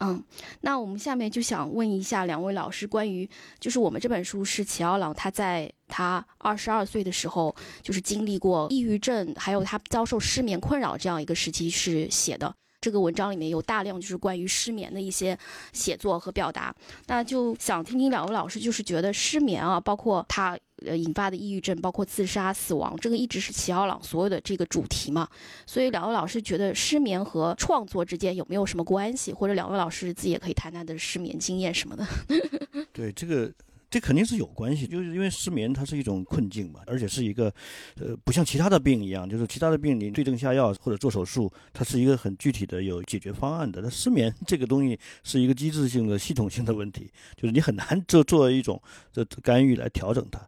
嗯，那我们下面就想问一下两位老师，关于就是我们这本书是齐奥朗他在他二十二岁的时候，就是经历过抑郁症，还有他遭受失眠困扰这样一个时期是写的。这个文章里面有大量就是关于失眠的一些写作和表达，那就想听听两位老师，就是觉得失眠啊，包括他呃引发的抑郁症，包括自杀、死亡，这个一直是齐奥朗所有的这个主题嘛。所以两位老师觉得失眠和创作之间有没有什么关系？或者两位老师自己也可以谈谈的失眠经验什么的。对这个。这肯定是有关系，就是因为失眠它是一种困境嘛，而且是一个，呃，不像其他的病一样，就是其他的病你对症下药或者做手术，它是一个很具体的有解决方案的。那失眠这个东西是一个机制性的、系统性的问题，就是你很难做做一种这干预来调整它。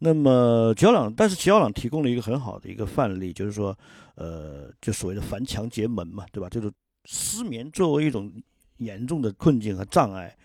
那么齐奥朗，但是齐奥朗提供了一个很好的一个范例，就是说，呃，就所谓的凡墙结门嘛，对吧？就是失眠作为一种严重的困境和障碍。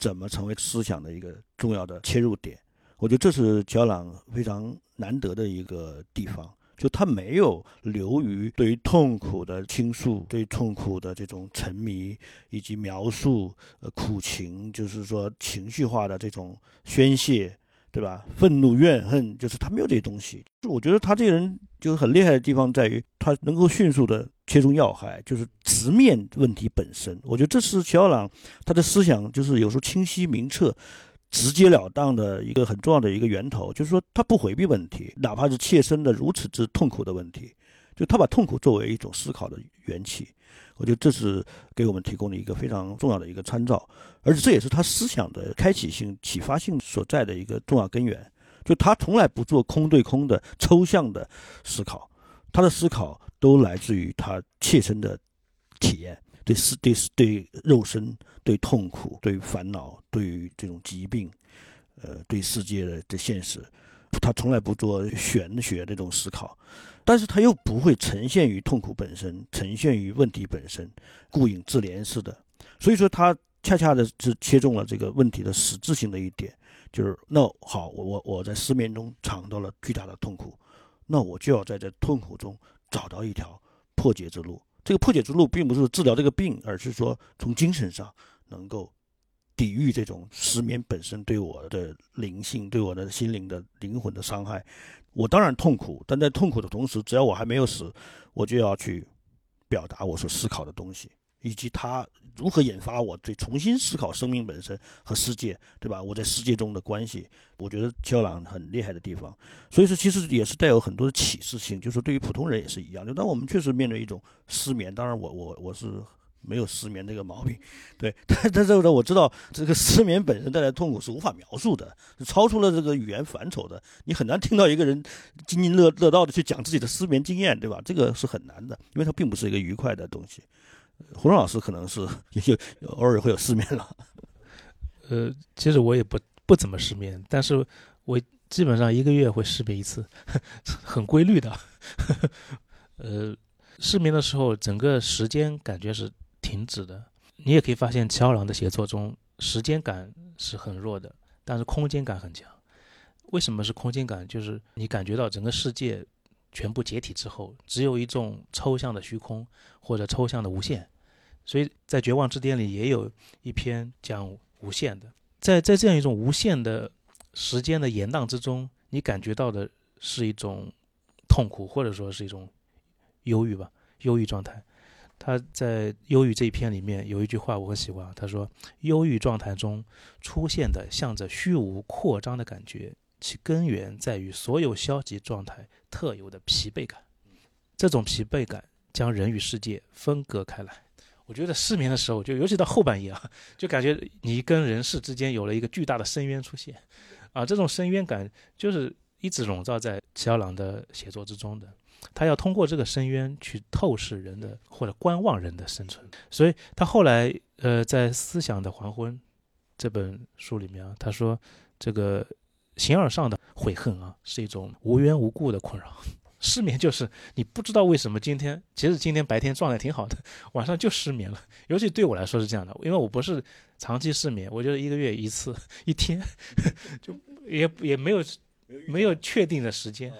怎么成为思想的一个重要的切入点？我觉得这是乔朗非常难得的一个地方，就他没有流于对于痛苦的倾诉，对痛苦的这种沉迷以及描述，呃，苦情，就是说情绪化的这种宣泄。对吧？愤怒、怨恨，就是他没有这些东西。就我觉得他这个人就是很厉害的地方，在于他能够迅速的切中要害，就是直面问题本身。我觉得这是齐奥朗他的思想，就是有时候清晰明澈、直截了当的一个很重要的一个源头。就是说，他不回避问题，哪怕是切身的如此之痛苦的问题，就他把痛苦作为一种思考的元气。我觉得这是给我们提供了一个非常重要的一个参照，而且这也是他思想的开启性、启发性所在的一个重要根源。就他从来不做空对空的抽象的思考，他的思考都来自于他切身的体验，对世、对对肉身、对痛苦、对烦恼、对于这种疾病，呃，对世界的的现实，他从来不做玄学这种思考。但是他又不会呈现于痛苦本身，呈现于问题本身，顾影自怜似的。所以说，他恰恰的是切中了这个问题的实质性的一点，就是那好，我我我在失眠中尝到了巨大的痛苦，那我就要在这痛苦中找到一条破解之路。这个破解之路并不是治疗这个病，而是说从精神上能够抵御这种失眠本身对我的灵性、对我的心灵的灵魂的伤害。我当然痛苦，但在痛苦的同时，只要我还没有死，我就要去表达我所思考的东西，以及它如何引发我对重新思考生命本身和世界，对吧？我在世界中的关系，我觉得肖朗很厉害的地方。所以说，其实也是带有很多的启示性，就是对于普通人也是一样。就当我们确实面对一种失眠，当然我我我是。没有失眠这个毛病，对，但但是呢，我知道这个失眠本身带来痛苦是无法描述的，是超出了这个语言范畴的。你很难听到一个人津津乐乐道的去讲自己的失眠经验，对吧？这个是很难的，因为它并不是一个愉快的东西。胡老师可能是也就偶尔会有失眠了。呃，其实我也不不怎么失眠，但是我基本上一个月会失眠一次，很规律的。呃，失眠的时候，整个时间感觉是。停止的，你也可以发现乔朗的写作中时间感是很弱的，但是空间感很强。为什么是空间感？就是你感觉到整个世界全部解体之后，只有一种抽象的虚空或者抽象的无限。所以在《绝望之巅》里也有一篇讲无限的，在在这样一种无限的时间的延宕之中，你感觉到的是一种痛苦，或者说是一种忧郁吧，忧郁状态。他在忧郁这一篇里面有一句话我很喜欢，他说：“忧郁状态中出现的向着虚无扩张的感觉，其根源在于所有消极状态特有的疲惫感。这种疲惫感将人与世界分割开来。”我觉得失眠的时候，就尤其到后半夜啊，就感觉你跟人世之间有了一个巨大的深渊出现，啊，这种深渊感就是一直笼罩在齐奥朗的写作之中的。他要通过这个深渊去透视人的或者观望人的生存，所以他后来呃在《思想的黄昏》这本书里面啊，他说这个形而上的悔恨啊是一种无缘无故的困扰。失眠就是你不知道为什么今天，其实今天白天状态挺好的，晚上就失眠了。尤其对我来说是这样的，因为我不是长期失眠，我觉得一个月一次，一天 就也也没有没有确定的时间，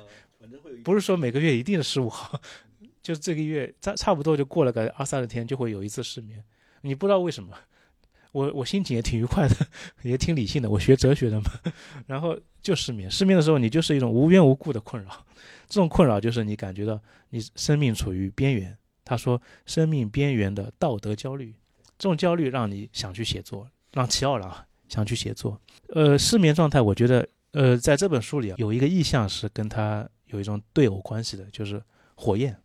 不是说每个月一定是十五号，就这个月差差不多就过了个二三十天就会有一次失眠，你不知道为什么。我我心情也挺愉快的，也挺理性的。我学哲学的嘛，然后就失眠。失眠的时候，你就是一种无缘无故的困扰。这种困扰就是你感觉到你生命处于边缘。他说，生命边缘的道德焦虑，这种焦虑让你想去写作，让齐奥朗想去写作。呃，失眠状态，我觉得，呃，在这本书里有一个意象是跟他有一种对偶关系的，就是火焰，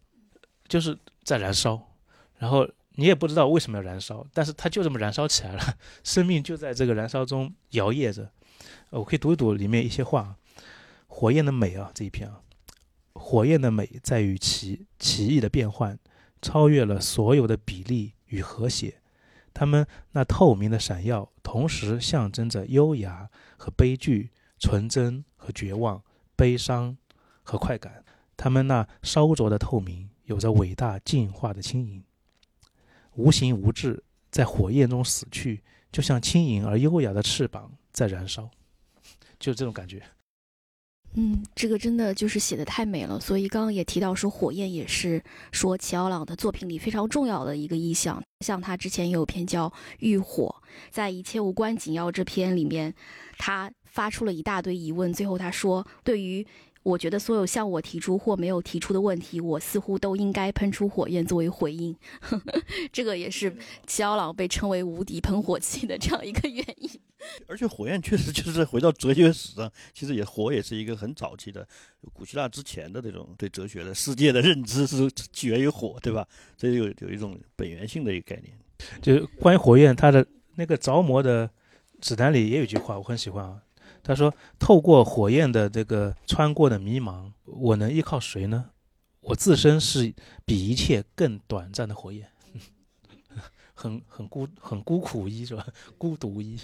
就是在燃烧，然后。你也不知道为什么要燃烧，但是它就这么燃烧起来了，生命就在这个燃烧中摇曳着。我可以读一读里面一些话：火焰的美啊，这一篇啊，火焰的美在于其奇异的变换，超越了所有的比例与和谐。它们那透明的闪耀，同时象征着优雅和悲剧，纯真和绝望，悲伤和快感。他们那烧灼的透明，有着伟大进化的轻盈。无形无质，在火焰中死去，就像轻盈而优雅的翅膀在燃烧，就这种感觉。嗯，这个真的就是写的太美了。所以刚刚也提到说，火焰也是说齐奥朗的作品里非常重要的一个意象。像他之前有篇叫《浴火》，在《一切无关紧要》这篇里面，他发出了一大堆疑问。最后他说，对于我觉得所有向我提出或没有提出的问题，我似乎都应该喷出火焰作为回应。这个也是齐奥朗被称为无敌喷火器的这样一个原因。而且火焰确实就是回到哲学史上，其实也火也是一个很早期的古希腊之前的这种对哲学的世界的认知是起源于火，对吧？这有有一种本源性的一个概念。就关于火焰，它的那个着魔的指南里也有一句话，我很喜欢啊。他说：“透过火焰的这个穿过的迷茫，我能依靠谁呢？我自身是比一切更短暂的火焰，很很孤很孤苦无依是吧？孤独无依。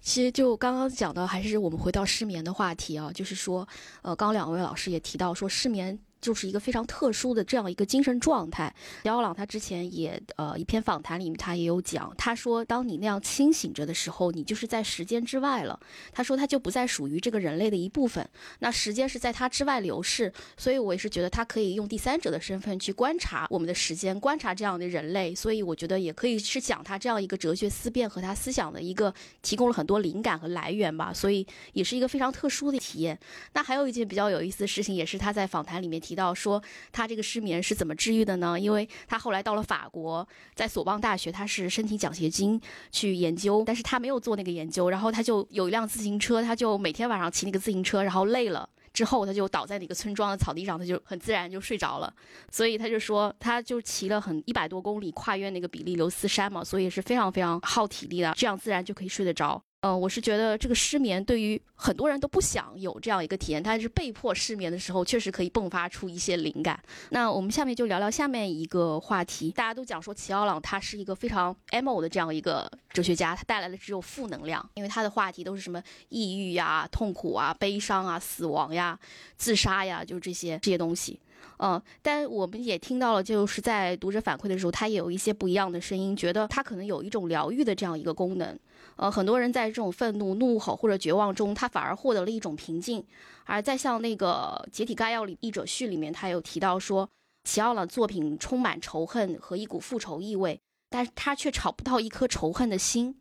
其实就刚刚讲的，还是我们回到失眠的话题啊，就是说，呃，刚两位老师也提到说失眠。”就是一个非常特殊的这样一个精神状态。姚奥朗他之前也呃一篇访谈里面他也有讲，他说当你那样清醒着的时候，你就是在时间之外了。他说他就不再属于这个人类的一部分，那时间是在他之外流逝。所以我也是觉得他可以用第三者的身份去观察我们的时间，观察这样的人类。所以我觉得也可以是讲他这样一个哲学思辨和他思想的一个提供了很多灵感和来源吧。所以也是一个非常特殊的体验。那还有一件比较有意思的事情，也是他在访谈里面提。提到说他这个失眠是怎么治愈的呢？因为他后来到了法国，在索邦大学，他是申请奖学金去研究，但是他没有做那个研究，然后他就有一辆自行车，他就每天晚上骑那个自行车，然后累了之后，他就倒在那个村庄的草地上，他就很自然就睡着了。所以他就说，他就骑了很一百多公里，跨越那个比利牛斯山嘛，所以是非常非常耗体力的，这样自然就可以睡得着。嗯，我是觉得这个失眠对于很多人都不想有这样一个体验，但是被迫失眠的时候，确实可以迸发出一些灵感。那我们下面就聊聊下面一个话题。大家都讲说齐奥朗他是一个非常 emo 的这样一个哲学家，他带来的只有负能量，因为他的话题都是什么抑郁呀、痛苦啊、悲伤啊、死亡呀、自杀呀，就是这些这些东西。嗯，但我们也听到了，就是在读者反馈的时候，他也有一些不一样的声音，觉得他可能有一种疗愈的这样一个功能。呃，很多人在这种愤怒、怒吼或者绝望中，他反而获得了一种平静。而在像那个《解体概要》里译者序里面，他有提到说，齐奥朗作品充满仇恨和一股复仇意味，但是他却找不到一颗仇恨的心。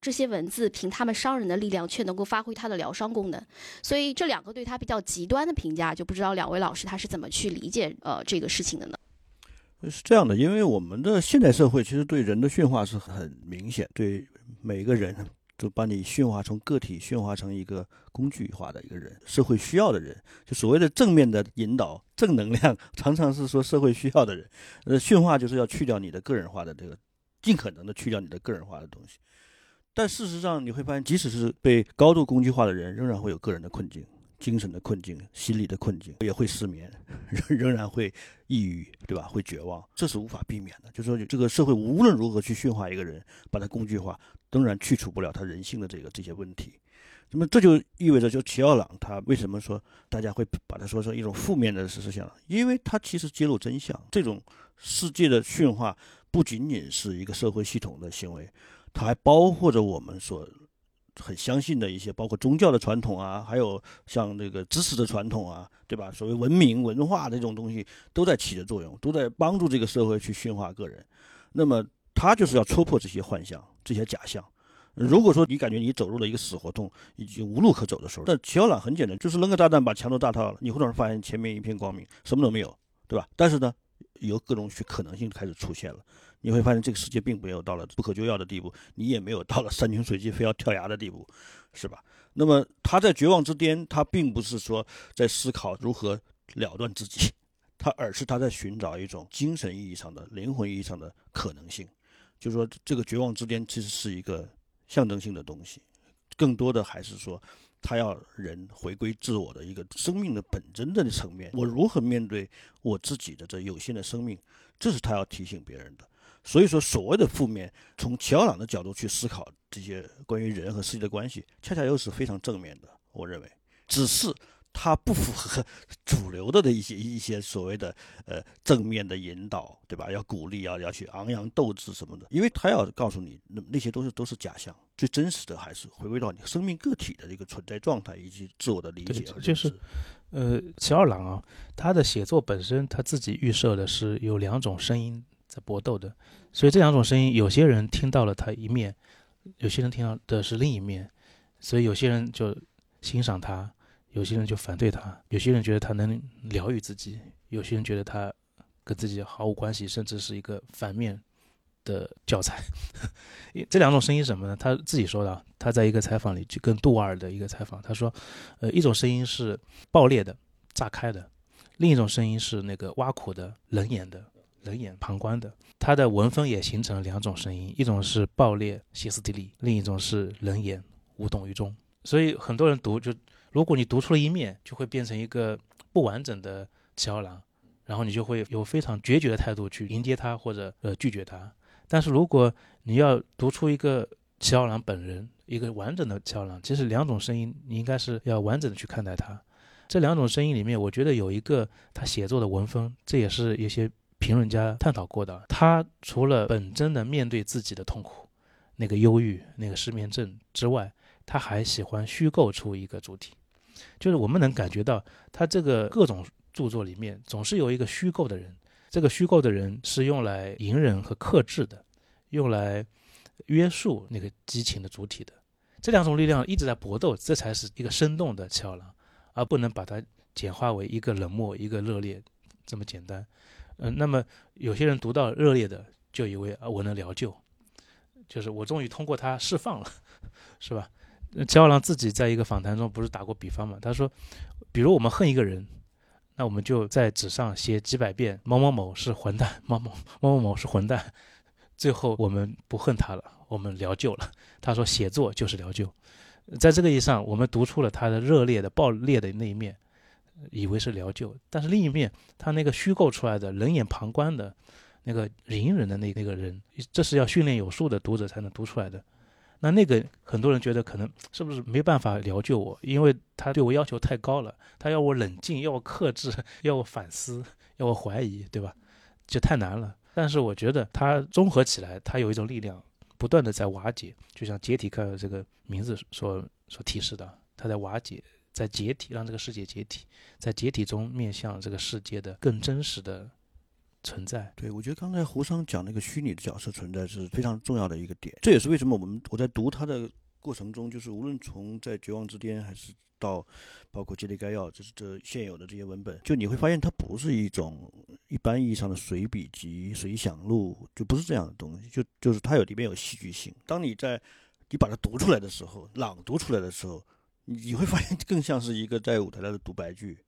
这些文字凭他们伤人的力量，却能够发挥它的疗伤功能。所以这两个对他比较极端的评价，就不知道两位老师他是怎么去理解呃这个事情的呢？是这样的，因为我们的现代社会其实对人的驯化是很明显，对每个人都把你驯化从个体驯化成一个工具化的一个人，社会需要的人，就所谓的正面的引导、正能量，常常是说社会需要的人。呃，驯化就是要去掉你的个人化的这个，尽可能的去掉你的个人化的东西。但事实上你会发现，即使是被高度工具化的人，仍然会有个人的困境。精神的困境、心理的困境，也会失眠，仍仍然会抑郁，对吧？会绝望，这是无法避免的。就是说，这个社会无论如何去驯化一个人，把他工具化，仍然去除不了他人性的这个这些问题。那么这就意味着，就齐奥朗他为什么说大家会把他说成一种负面的思想？因为他其实揭露真相。这种世界的驯化不仅仅是一个社会系统的行为，它还包括着我们所。很相信的一些，包括宗教的传统啊，还有像这个知识的传统啊，对吧？所谓文明文化这种东西，都在起着作用，都在帮助这个社会去驯化个人。那么他就是要戳破这些幻象、这些假象。如果说你感觉你走入了一个死胡同，已经无路可走的时候，那齐奥朗很简单，就是扔个炸弹把墙都炸塌了，你会突然发现前面一片光明，什么都没有，对吧？但是呢，有各种可能性开始出现了。你会发现这个世界并没有到了不可救药的地步，你也没有到了山穷水尽非要跳崖的地步，是吧？那么他在绝望之巅，他并不是说在思考如何了断自己，他而是他在寻找一种精神意义上的、灵魂意义上的可能性。就是说，这个绝望之巅其实是一个象征性的东西，更多的还是说他要人回归自我的一个生命的本真的层面。我如何面对我自己的这有限的生命，这是他要提醒别人的。所以说，所谓的负面，从齐奥朗的角度去思考这些关于人和世界的关系，恰恰又是非常正面的。我认为，只是它不符合 主流的的一些一些所谓的呃正面的引导，对吧？要鼓励，要要去昂扬斗志什么的，因为他要告诉你，那那些都是都是假象，最真实的还是回归到你生命个体的这个存在状态以及自我的理解。就是，呃，齐二郎啊，他的写作本身他自己预设的是有两种声音。在搏斗的，所以这两种声音，有些人听到了他一面，有些人听到的是另一面，所以有些人就欣赏他，有些人就反对他，有些人觉得他能疗愈自己，有些人觉得他跟自己毫无关系，甚至是一个反面的教材。这两种声音什么呢？他自己说的，他在一个采访里就跟杜瓦尔的一个采访，他说，呃，一种声音是爆裂的、炸开的，另一种声音是那个挖苦的、冷眼的。冷眼旁观的，他的文风也形成了两种声音，一种是爆裂歇斯底里，另一种是冷眼无动于衷。所以很多人读，就如果你读出了一面，就会变成一个不完整的齐奥朗，然后你就会有非常决绝的态度去迎接他或者呃拒绝他。但是如果你要读出一个齐奥朗本人，一个完整的齐奥朗，其实两种声音你应该是要完整的去看待他。这两种声音里面，我觉得有一个他写作的文风，这也是一些。评论家探讨过的，他除了本真的面对自己的痛苦、那个忧郁、那个失眠症之外，他还喜欢虚构出一个主体，就是我们能感觉到他这个各种著作里面总是有一个虚构的人，这个虚构的人是用来隐忍和克制的，用来约束那个激情的主体的。这两种力量一直在搏斗，这才是一个生动的桥梁，而不能把它简化为一个冷漠、一个热烈这么简单。嗯，那么有些人读到热烈的，就以为啊，我能疗救，就是我终于通过他释放了，是吧？焦郎自己在一个访谈中不是打过比方嘛？他说，比如我们恨一个人，那我们就在纸上写几百遍某某某是混蛋，某某某某某是混蛋，最后我们不恨他了，我们疗救了。他说，写作就是疗救，在这个意义上，我们读出了他的热烈的、爆裂的那一面。以为是疗救，但是另一面，他那个虚构出来的冷眼旁观的，那个隐忍的那那个人，这是要训练有素的读者才能读出来的。那那个很多人觉得可能是不是没办法疗救我，因为他对我要求太高了，他要我冷静，要我克制，要我反思，要我怀疑，对吧？就太难了。但是我觉得他综合起来，他有一种力量，不断的在瓦解，就像解体课这个名字所所提示的，他在瓦解。在解体，让这个世界解体，在解体中面向这个世界的更真实的存在。对，我觉得刚才胡商讲那个虚拟的角色存在是非常重要的一个点，这也是为什么我们我在读他的过程中，就是无论从在《绝望之巅》还是到包括《接力概要》，就是这现有的这些文本，就你会发现它不是一种一般意义上的随笔集、随想录，就不是这样的东西，就就是它有里面有戏剧性。当你在你把它读出来的时候，朗读出来的时候，你会发现更像是一个在舞台上的独白剧。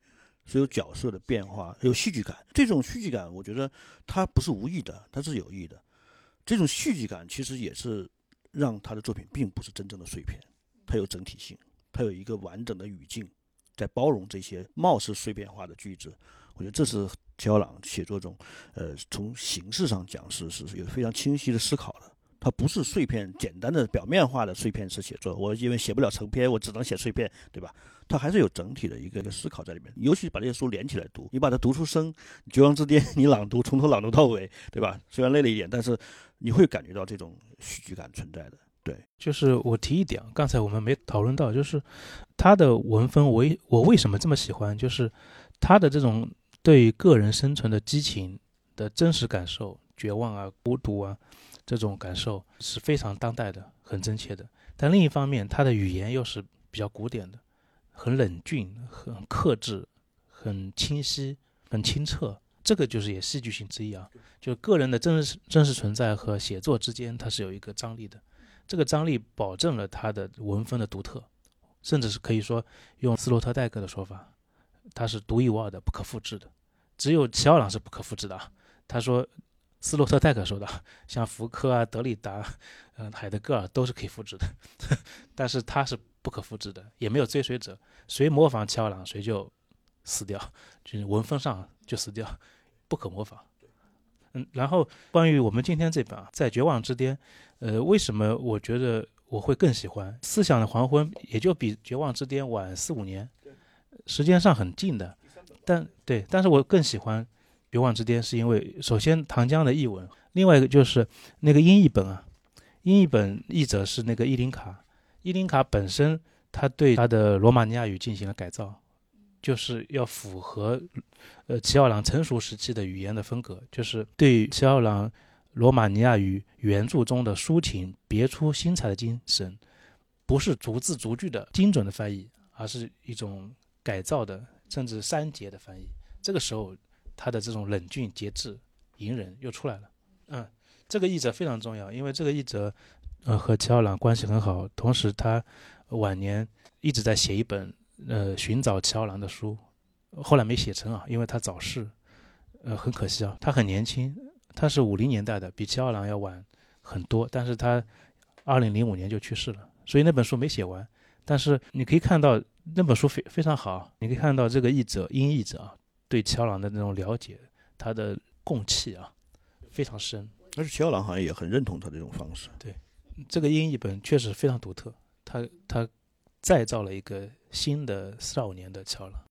是有角色的变化，有戏剧感。这种戏剧感，我觉得它不是无意的，它是有意的。这种戏剧感其实也是让他的作品并不是真正的碎片，它有整体性，它有一个完整的语境，在包容这些貌似碎片化的句子。我觉得这是齐奥朗写作中，呃，从形式上讲是是有非常清晰的思考的。它不是碎片、简单的表面化的碎片式写作。我因为写不了成篇，我只能写碎片，对吧？它还是有整体的一个一个思考在里面。尤其把这些书连起来读，你把它读出声，《绝望之巅》，你朗读，从头朗读到尾，对吧？虽然累了一点，但是你会感觉到这种戏剧感存在的。对，就是我提一点，刚才我们没讨论到，就是他的文风，我我为什么这么喜欢？就是他的这种对于个人生存的激情的真实感受，绝望啊，孤独啊。这种感受是非常当代的，很真切的。但另一方面，他的语言又是比较古典的，很冷峻、很克制、很清晰、很清澈。这个就是也戏剧性之一啊，就个人的真实真实存在和写作之间，它是有一个张力的。这个张力保证了他的文风的独特，甚至是可以说用斯洛特戴克的说法，他是独一无二的、不可复制的。只有齐奥朗是不可复制的啊。他说。斯洛特戴克说的，像福柯啊、德里达、嗯、海德格尔都是可以复制的，但是他是不可复制的，也没有追随者，谁模仿乔朗谁就死掉，就是文风上就死掉，不可模仿。嗯，然后关于我们今天这本啊《在绝望之巅》，呃，为什么我觉得我会更喜欢《思想的黄昏》，也就比《绝望之巅》晚四五年，时间上很近的，但对，但是我更喜欢。绝望之巅是因为首先唐江的译文，另外一个就是那个英译本啊，英译本译者是那个伊林卡，伊林卡本身他对他的罗马尼亚语进行了改造，就是要符合呃齐奥朗成熟时期的语言的风格，就是对齐奥朗罗马尼亚语原著中的抒情别出心裁的精神，不是逐字逐句的精准的翻译，而是一种改造的甚至删节的翻译，这个时候。他的这种冷峻、节制、隐忍又出来了。嗯，这个译者非常重要，因为这个译者，呃，和齐奥朗关系很好，同时他晚年一直在写一本呃寻找齐奥朗的书，后来没写成啊，因为他早逝，呃，很可惜啊。他很年轻，他是五零年代的，比齐奥朗要晚很多，但是他二零零五年就去世了，所以那本书没写完。但是你可以看到那本书非非常好，你可以看到这个译者英译者啊。对乔朗的那种了解，他的共气啊，非常深。而且乔朗好像也很认同他这种方式。对，这个英译本确实非常独特，他他再造了一个新的少年的桥梁。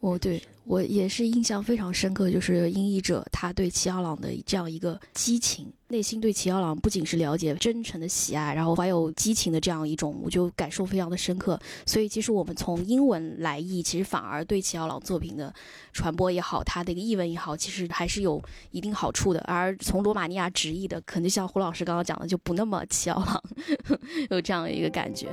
哦，对我也是印象非常深刻，就是音译者他对齐奥朗的这样一个激情，内心对齐奥朗不仅是了解、真诚的喜爱，然后还有激情的这样一种，我就感受非常的深刻。所以其实我们从英文来译，其实反而对齐奥朗作品的传播也好，他的一个译文也好，其实还是有一定好处的。而从罗马尼亚直译的，可能像胡老师刚刚讲的，就不那么齐奥朗 有这样一个感觉。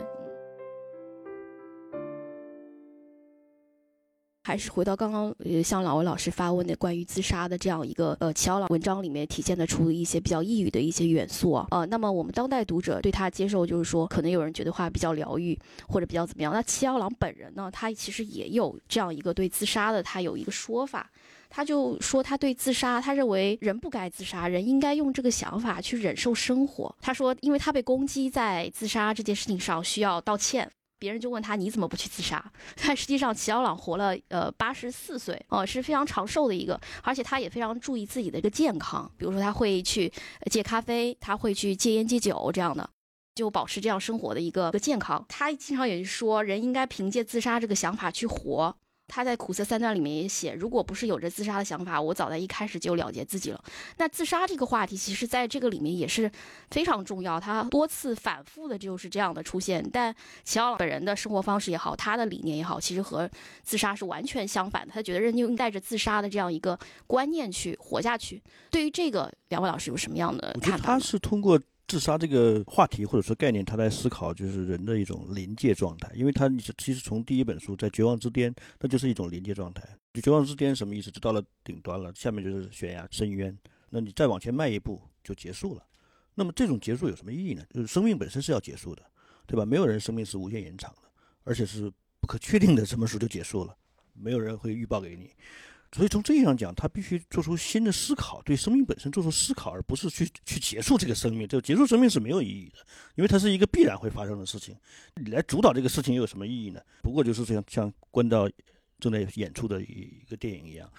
还是回到刚刚，呃，像老魏老师发问的关于自杀的这样一个呃齐奥朗文章里面体现的出一些比较抑郁的一些元素啊，呃，那么我们当代读者对他接受就是说，可能有人觉得话比较疗愈或者比较怎么样。那齐奥朗本人呢，他其实也有这样一个对自杀的他有一个说法，他就说他对自杀，他认为人不该自杀，人应该用这个想法去忍受生活。他说，因为他被攻击，在自杀这件事情上需要道歉。别人就问他你怎么不去自杀？但实际上齐奥朗活了呃八十四岁呃，是非常长寿的一个，而且他也非常注意自己的一个健康，比如说他会去戒咖啡，他会去戒烟戒酒这样的，就保持这样生活的一个一个健康。他经常也是说，人应该凭借自杀这个想法去活他在《苦涩三段》里面也写，如果不是有着自杀的想法，我早在一开始就了结自己了。那自杀这个话题，其实在这个里面也是非常重要，他多次反复的就是这样的出现。但齐奥朗本人的生活方式也好，他的理念也好，其实和自杀是完全相反的。他觉得人就带着自杀的这样一个观念去活下去。对于这个，两位老师有什么样的看法？他是通过。自杀这个话题或者说概念，他在思考就是人的一种临界状态，因为他其实从第一本书在绝望之巅，那就是一种临界状态。绝望之巅什么意思？就到了顶端了，下面就是悬崖深渊，那你再往前迈一步就结束了。那么这种结束有什么意义呢？就是生命本身是要结束的，对吧？没有人生命是无限延长的，而且是不可确定的，什么时候就结束了，没有人会预报给你。所以从这意义上讲，他必须做出新的思考，对生命本身做出思考，而不是去去结束这个生命。就结束生命是没有意义的，因为它是一个必然会发生的事情。你来主导这个事情又有什么意义呢？不过就是像像关到正在演出的一一个电影一样。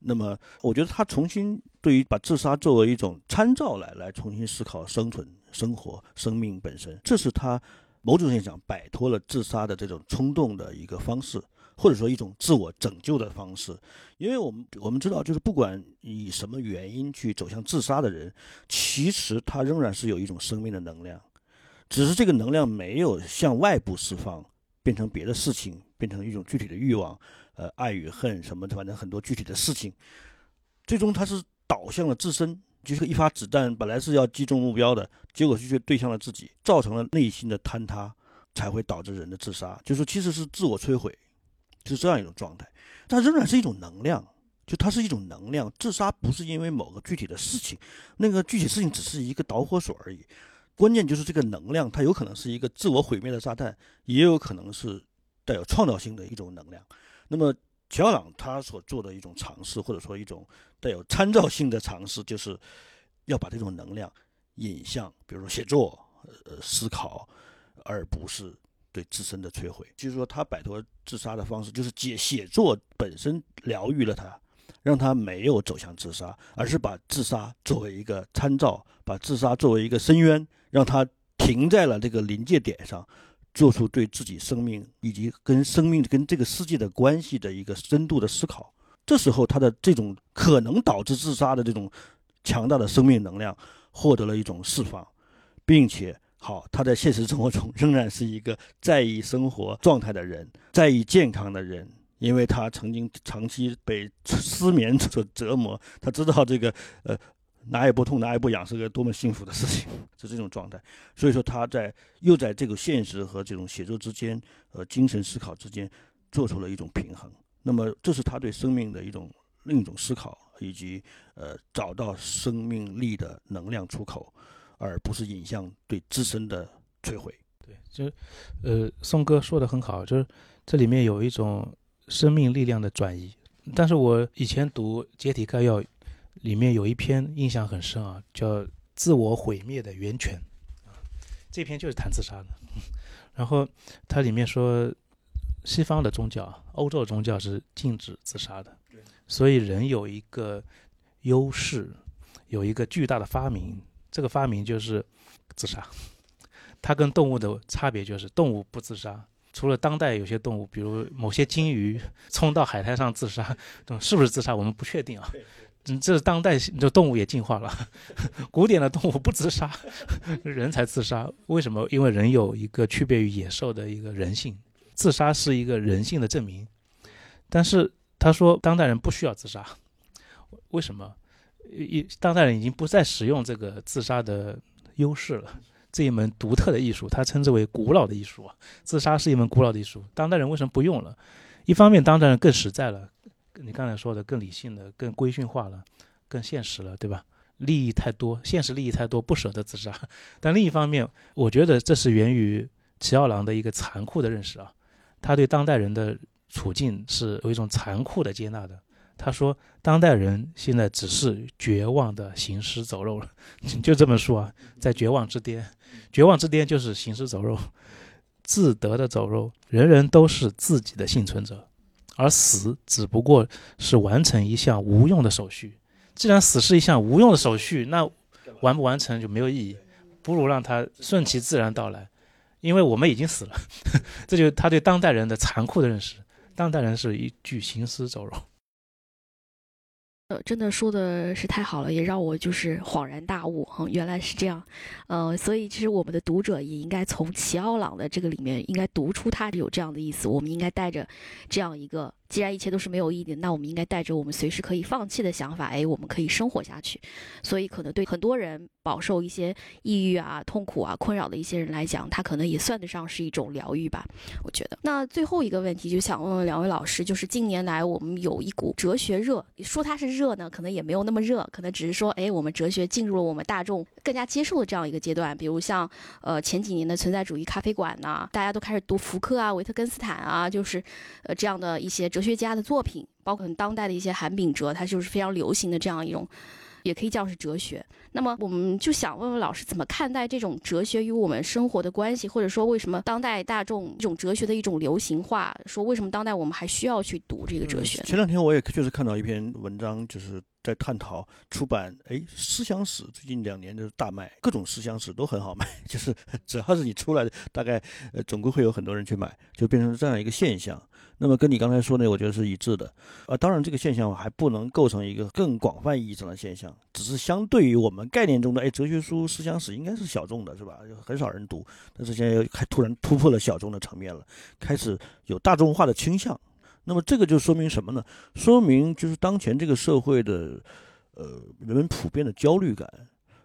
那么，我觉得他重新对于把自杀作为一种参照来来重新思考生存、生活、生命本身，这是他某种意义上摆脱了自杀的这种冲动的一个方式。或者说一种自我拯救的方式，因为我们我们知道，就是不管以什么原因去走向自杀的人，其实他仍然是有一种生命的能量，只是这个能量没有向外部释放，变成别的事情，变成一种具体的欲望，呃，爱与恨什么，反正很多具体的事情，最终他是导向了自身，就是一发子弹本来是要击中目标的，结果却对向了自己，造成了内心的坍塌，才会导致人的自杀，就是其实是自我摧毁。是这样一种状态，它仍然是一种能量，就它是一种能量。自杀不是因为某个具体的事情，那个具体事情只是一个导火索而已。关键就是这个能量，它有可能是一个自我毁灭的炸弹，也有可能是带有创造性的一种能量。那么乔朗他所做的一种尝试，或者说一种带有参照性的尝试，就是要把这种能量引向，比如说写作、呃思考，而不是。对自身的摧毁，就是说他摆脱自杀的方式，就是写写作本身疗愈了他，让他没有走向自杀，而是把自杀作为一个参照，把自杀作为一个深渊，让他停在了这个临界点上，做出对自己生命以及跟生命跟这个世界的关系的一个深度的思考。这时候，他的这种可能导致自杀的这种强大的生命能量获得了一种释放，并且。好，他在现实生活中仍然是一个在意生活状态的人，在意健康的人，因为他曾经长期被失眠所折磨，他知道这个呃哪也不痛哪也不痒是个多么幸福的事情，是这种状态。所以说他在又在这个现实和这种写作之间，和精神思考之间做出了一种平衡。那么这是他对生命的一种另一种思考，以及呃找到生命力的能量出口。而不是影像对自身的摧毁。对，就呃，宋哥说的很好，就是这里面有一种生命力量的转移。但是我以前读《解体概要》，里面有一篇印象很深啊，叫《自我毁灭的源泉》这篇就是谈自杀的。然后它里面说，西方的宗教，欧洲的宗教是禁止自杀的。所以人有一个优势，有一个巨大的发明。这个发明就是自杀，它跟动物的差别就是动物不自杀。除了当代有些动物，比如某些鲸鱼冲到海滩上自杀，是不是自杀我们不确定啊。嗯，这是当代这动物也进化了，古典的动物不自杀，人才自杀。为什么？因为人有一个区别于野兽的一个人性，自杀是一个人性的证明。但是他说当代人不需要自杀，为什么？一当代人已经不再使用这个自杀的优势了，这一门独特的艺术，他称之为古老的艺术啊。自杀是一门古老的艺术，当代人为什么不用了？一方面，当代人更实在了，你刚才说的更理性的、更规训化了、更现实了，对吧？利益太多，现实利益太多，不舍得自杀。但另一方面，我觉得这是源于齐奥朗的一个残酷的认识啊，他对当代人的处境是有一种残酷的接纳的。他说：“当代人现在只是绝望的行尸走肉了，就这本书啊，在绝望之巅，绝望之巅就是行尸走肉，自得的走肉。人人都是自己的幸存者，而死只不过是完成一项无用的手续。既然死是一项无用的手续，那完不完成就没有意义，不如让它顺其自然到来，因为我们已经死了。这就是他对当代人的残酷的认识。”当代人是一具行尸走肉。呃，真的说的是太好了，也让我就是恍然大悟哈，原来是这样，呃，所以其实我们的读者也应该从齐奥朗的这个里面应该读出他有这样的意思，我们应该带着这样一个。既然一切都是没有意义的，那我们应该带着我们随时可以放弃的想法，哎，我们可以生活下去。所以，可能对很多人饱受一些抑郁啊、痛苦啊、困扰的一些人来讲，他可能也算得上是一种疗愈吧。我觉得。那最后一个问题，就想问问两位老师，就是近年来我们有一股哲学热，说它是热呢，可能也没有那么热，可能只是说，哎，我们哲学进入了我们大众更加接受的这样一个阶段。比如像，呃，前几年的存在主义咖啡馆呐，大家都开始读福柯啊、维特根斯坦啊，就是，呃，这样的一些。哲学家的作品，包括当代的一些韩炳哲，他就是非常流行的这样一种，也可以叫是哲学。那么，我们就想问问老师，怎么看待这种哲学与我们生活的关系，或者说为什么当代大众这种哲学的一种流行化？说为什么当代我们还需要去读这个哲学？前两天我也确实看到一篇文章，就是在探讨出版，哎，思想史最近两年就是大卖，各种思想史都很好卖，就是只要是你出来的，大概呃总归会有很多人去买，就变成这样一个现象。那么跟你刚才说的，我觉得是一致的。啊，当然这个现象还不能构成一个更广泛意义上的现象，只是相对于我们概念中的，哎，哲学书、思想史应该是小众的，是吧？很少人读。但是现在还突然突破了小众的层面了，开始有大众化的倾向。那么这个就说明什么呢？说明就是当前这个社会的，呃，人们普遍的焦虑感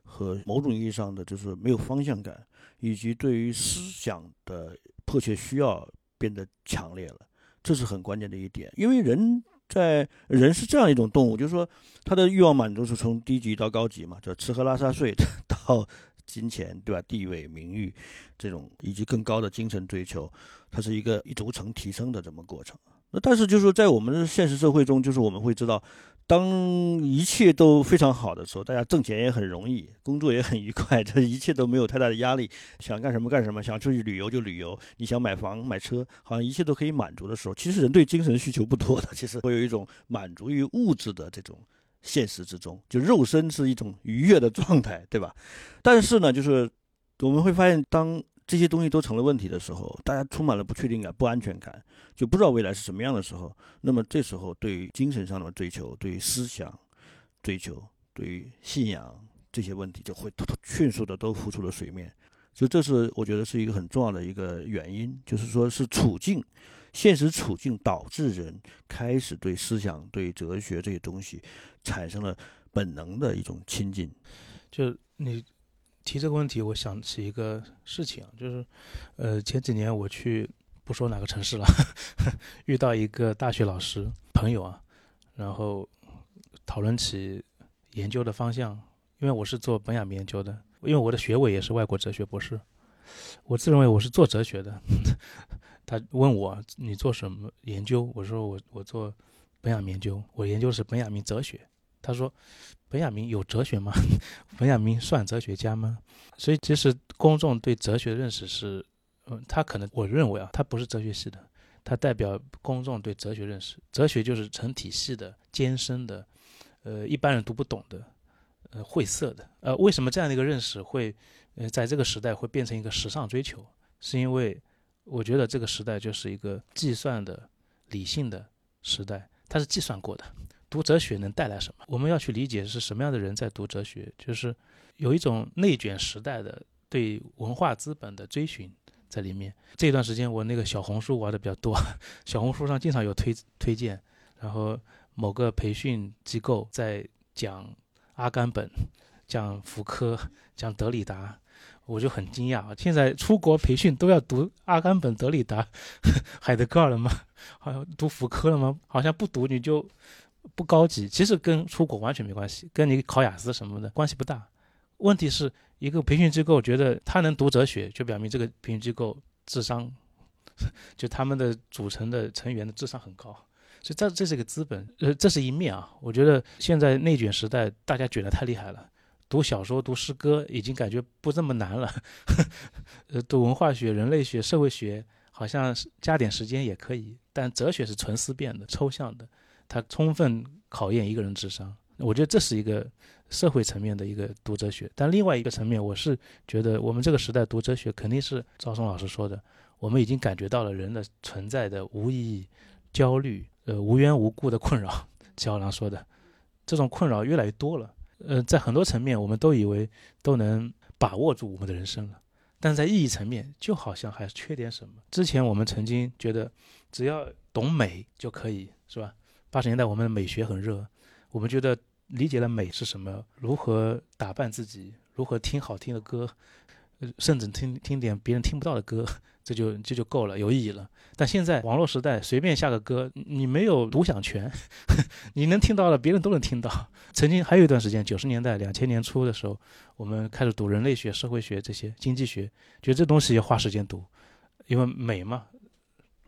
和某种意义上的就是没有方向感，以及对于思想的迫切需要变得强烈了。这是很关键的一点，因为人在人是这样一种动物，就是说他的欲望满足是从低级到高级嘛，就吃喝拉撒睡 到金钱，对吧？地位、名誉这种以及更高的精神追求，它是一个一轴层提升的这么过程。那但是就是说在我们的现实社会中，就是我们会知道。当一切都非常好的时候，大家挣钱也很容易，工作也很愉快，这一切都没有太大的压力，想干什么干什么，想出去旅游就旅游，你想买房买车，好像一切都可以满足的时候，其实人对精神需求不多的，其实会有一种满足于物质的这种现实之中，就肉身是一种愉悦的状态，对吧？但是呢，就是我们会发现，当这些东西都成了问题的时候，大家充满了不确定感、不安全感，就不知道未来是什么样的时候。那么这时候，对于精神上的追求、对于思想追求、对于信仰这些问题，就会迅速的都浮出了水面。所以这是我觉得是一个很重要的一个原因，就是说是处境、现实处境导致人开始对思想、对哲学这些东西产生了本能的一种亲近。就你。提这个问题，我想起一个事情，就是，呃，前几年我去不说哪个城市了，遇到一个大学老师朋友啊，然后讨论起研究的方向，因为我是做本雅明研究的，因为我的学位也是外国哲学博士，我自认为我是做哲学的，他问我你做什么研究，我说我我做本雅明研究，我研究是本雅明哲学。他说：“本雅明有哲学吗？本雅明算哲学家吗？所以其实公众对哲学的认识是，嗯，他可能我认为啊，他不是哲学系的，他代表公众对哲学认识。哲学就是成体系的、艰深的，呃，一般人读不懂的，呃，晦涩的。呃，为什么这样的一个认识会，呃，在这个时代会变成一个时尚追求？是因为我觉得这个时代就是一个计算的、理性的时代，它是计算过的。”读哲学能带来什么？我们要去理解是什么样的人在读哲学，就是有一种内卷时代的对文化资本的追寻在里面。这段时间我那个小红书玩的比较多，小红书上经常有推推荐，然后某个培训机构在讲阿甘本、讲福柯、讲德里达，我就很惊讶啊！现在出国培训都要读阿甘本、德里达、海德格尔了吗？好像读福柯了吗？好像不读你就。不高级，其实跟出国完全没关系，跟你考雅思什么的关系不大。问题是一个培训机构觉得他能读哲学，就表明这个培训机构智商，就他们的组成的成员的智商很高。所以这这是一个资本，呃，这是一面啊。我觉得现在内卷时代，大家卷得太厉害了。读小说、读诗歌已经感觉不这么难了，呃，读文化学、人类学、社会学好像加点时间也可以，但哲学是纯思辨的、抽象的。它充分考验一个人智商，我觉得这是一个社会层面的一个读哲学。但另外一个层面，我是觉得我们这个时代读哲学，肯定是赵松老师说的，我们已经感觉到了人的存在的无意义，焦虑，呃，无缘无故的困扰。齐奥郎说的，这种困扰越来越多了。呃，在很多层面，我们都以为都能把握住我们的人生了，但在意义层面，就好像还缺点什么。之前我们曾经觉得，只要懂美就可以，是吧？八十年代我们的美学很热，我们觉得理解了美是什么，如何打扮自己，如何听好听的歌，甚至听听点别人听不到的歌。这就这就够了，有意义了。但现在网络时代，随便下个歌，你没有独享权，你能听到的，别人都能听到。曾经还有一段时间，九十年代、两千年初的时候，我们开始读人类学、社会学这些经济学，觉得这东西要花时间读，因为美嘛，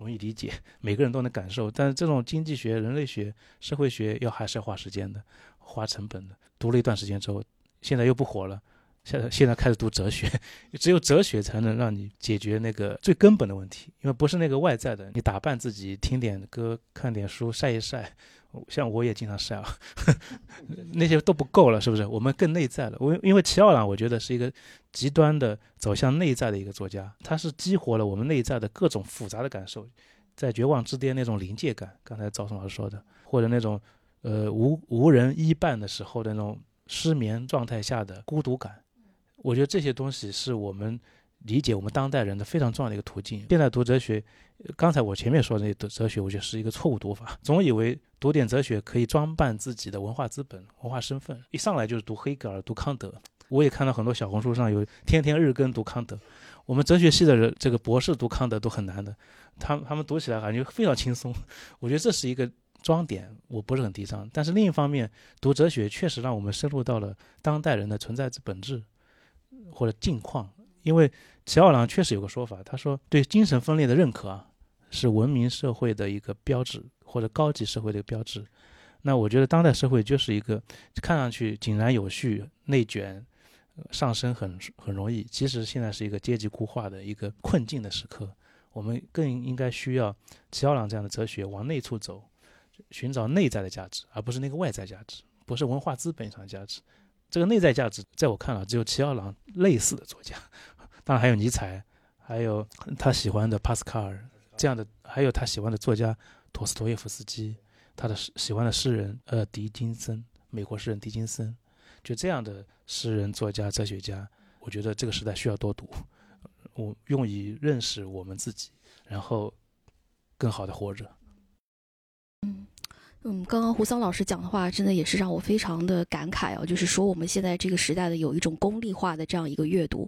容易理解，每个人都能感受。但是这种经济学、人类学、社会学要还是要花时间的，花成本的。读了一段时间之后，现在又不火了。现在现在开始读哲学，只有哲学才能让你解决那个最根本的问题，因为不是那个外在的，你打扮自己，听点歌，看点书，晒一晒，像我也经常晒啊，那些都不够了，是不是？我们更内在了。我因为齐奥朗，我觉得是一个极端的走向内在的一个作家，他是激活了我们内在的各种复杂的感受，在绝望之巅那种临界感，刚才赵松老师说的，或者那种呃无无人依伴的时候的那种失眠状态下的孤独感。我觉得这些东西是我们理解我们当代人的非常重要的一个途径。现在读哲学，刚才我前面说的那读哲学，我觉得是一个错误读法。总以为读点哲学可以装扮自己的文化资本、文化身份，一上来就是读黑格尔、读康德。我也看到很多小红书上有天天日更读康德。我们哲学系的人，这个博士读康德都很难的，他他们读起来感觉非常轻松。我觉得这是一个装点，我不是很提倡。但是另一方面，读哲学确实让我们深入到了当代人的存在之本质。或者境况，因为齐奥朗确实有个说法，他说对精神分裂的认可啊，是文明社会的一个标志，或者高级社会的一个标志。那我觉得当代社会就是一个看上去井然有序、内卷、上升很很容易，其实现在是一个阶级固化的一个困境的时刻。我们更应该需要齐奥朗这样的哲学往内处走，寻找内在的价值，而不是那个外在价值，不是文化资本上的价值。这个内在价值，在我看来，只有齐奥朗类似的作家，当然还有尼采，还有他喜欢的帕斯卡尔这样的，还有他喜欢的作家陀思妥耶夫斯基，他的喜欢的诗人呃狄金森，美国诗人狄金森，就这样的诗人、作家、哲学家，我觉得这个时代需要多读，我用以认识我们自己，然后更好的活着。嗯，刚刚胡桑老师讲的话，真的也是让我非常的感慨啊。就是说，我们现在这个时代的有一种功利化的这样一个阅读。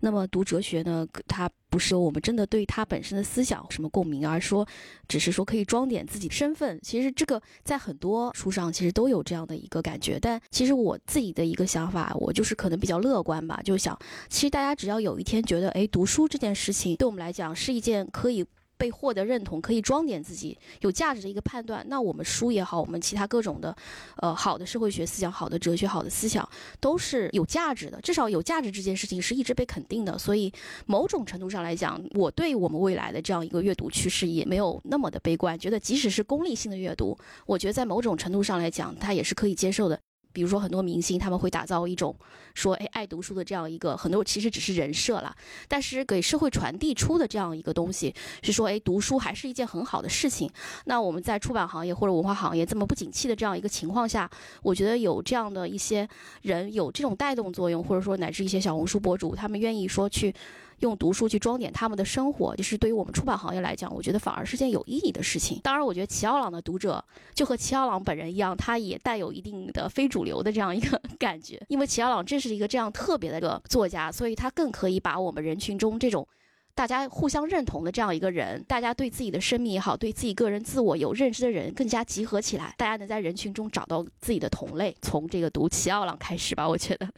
那么读哲学呢，它不是说我们真的对它本身的思想什么共鸣，而说只是说可以装点自己身份。其实这个在很多书上其实都有这样的一个感觉。但其实我自己的一个想法，我就是可能比较乐观吧，就想其实大家只要有一天觉得，哎，读书这件事情对我们来讲是一件可以。被获得认同，可以装点自己有价值的一个判断。那我们书也好，我们其他各种的，呃，好的社会学思想、好的哲学、好的思想，都是有价值的。至少有价值这件事情是一直被肯定的。所以，某种程度上来讲，我对我们未来的这样一个阅读趋势也没有那么的悲观。觉得即使是功利性的阅读，我觉得在某种程度上来讲，它也是可以接受的。比如说很多明星他们会打造一种说哎爱读书的这样一个很多其实只是人设了，但是给社会传递出的这样一个东西是说哎读书还是一件很好的事情。那我们在出版行业或者文化行业这么不景气的这样一个情况下，我觉得有这样的一些人有这种带动作用，或者说乃至一些小红书博主，他们愿意说去。用读书去装点他们的生活，就是对于我们出版行业来讲，我觉得反而是件有意义的事情。当然，我觉得齐奥朗的读者就和齐奥朗本人一样，他也带有一定的非主流的这样一个 感觉。因为齐奥朗正是一个这样特别的一个作家，所以他更可以把我们人群中这种大家互相认同的这样一个人，大家对自己的生命也好，对自己个人自我有认知的人，更加集合起来，大家能在人群中找到自己的同类。从这个读齐奥朗开始吧，我觉得。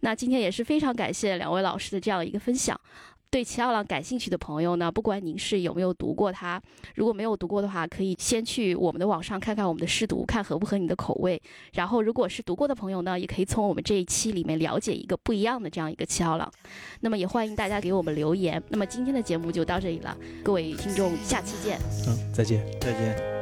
那今天也是非常感谢两位老师的这样一个分享。对齐奥朗感兴趣的朋友呢，不管您是有没有读过它，如果没有读过的话，可以先去我们的网上看看我们的试读，看合不合你的口味。然后，如果是读过的朋友呢，也可以从我们这一期里面了解一个不一样的这样一个齐奥朗。那么，也欢迎大家给我们留言。那么，今天的节目就到这里了，各位听众，下期见。嗯，再见，再见。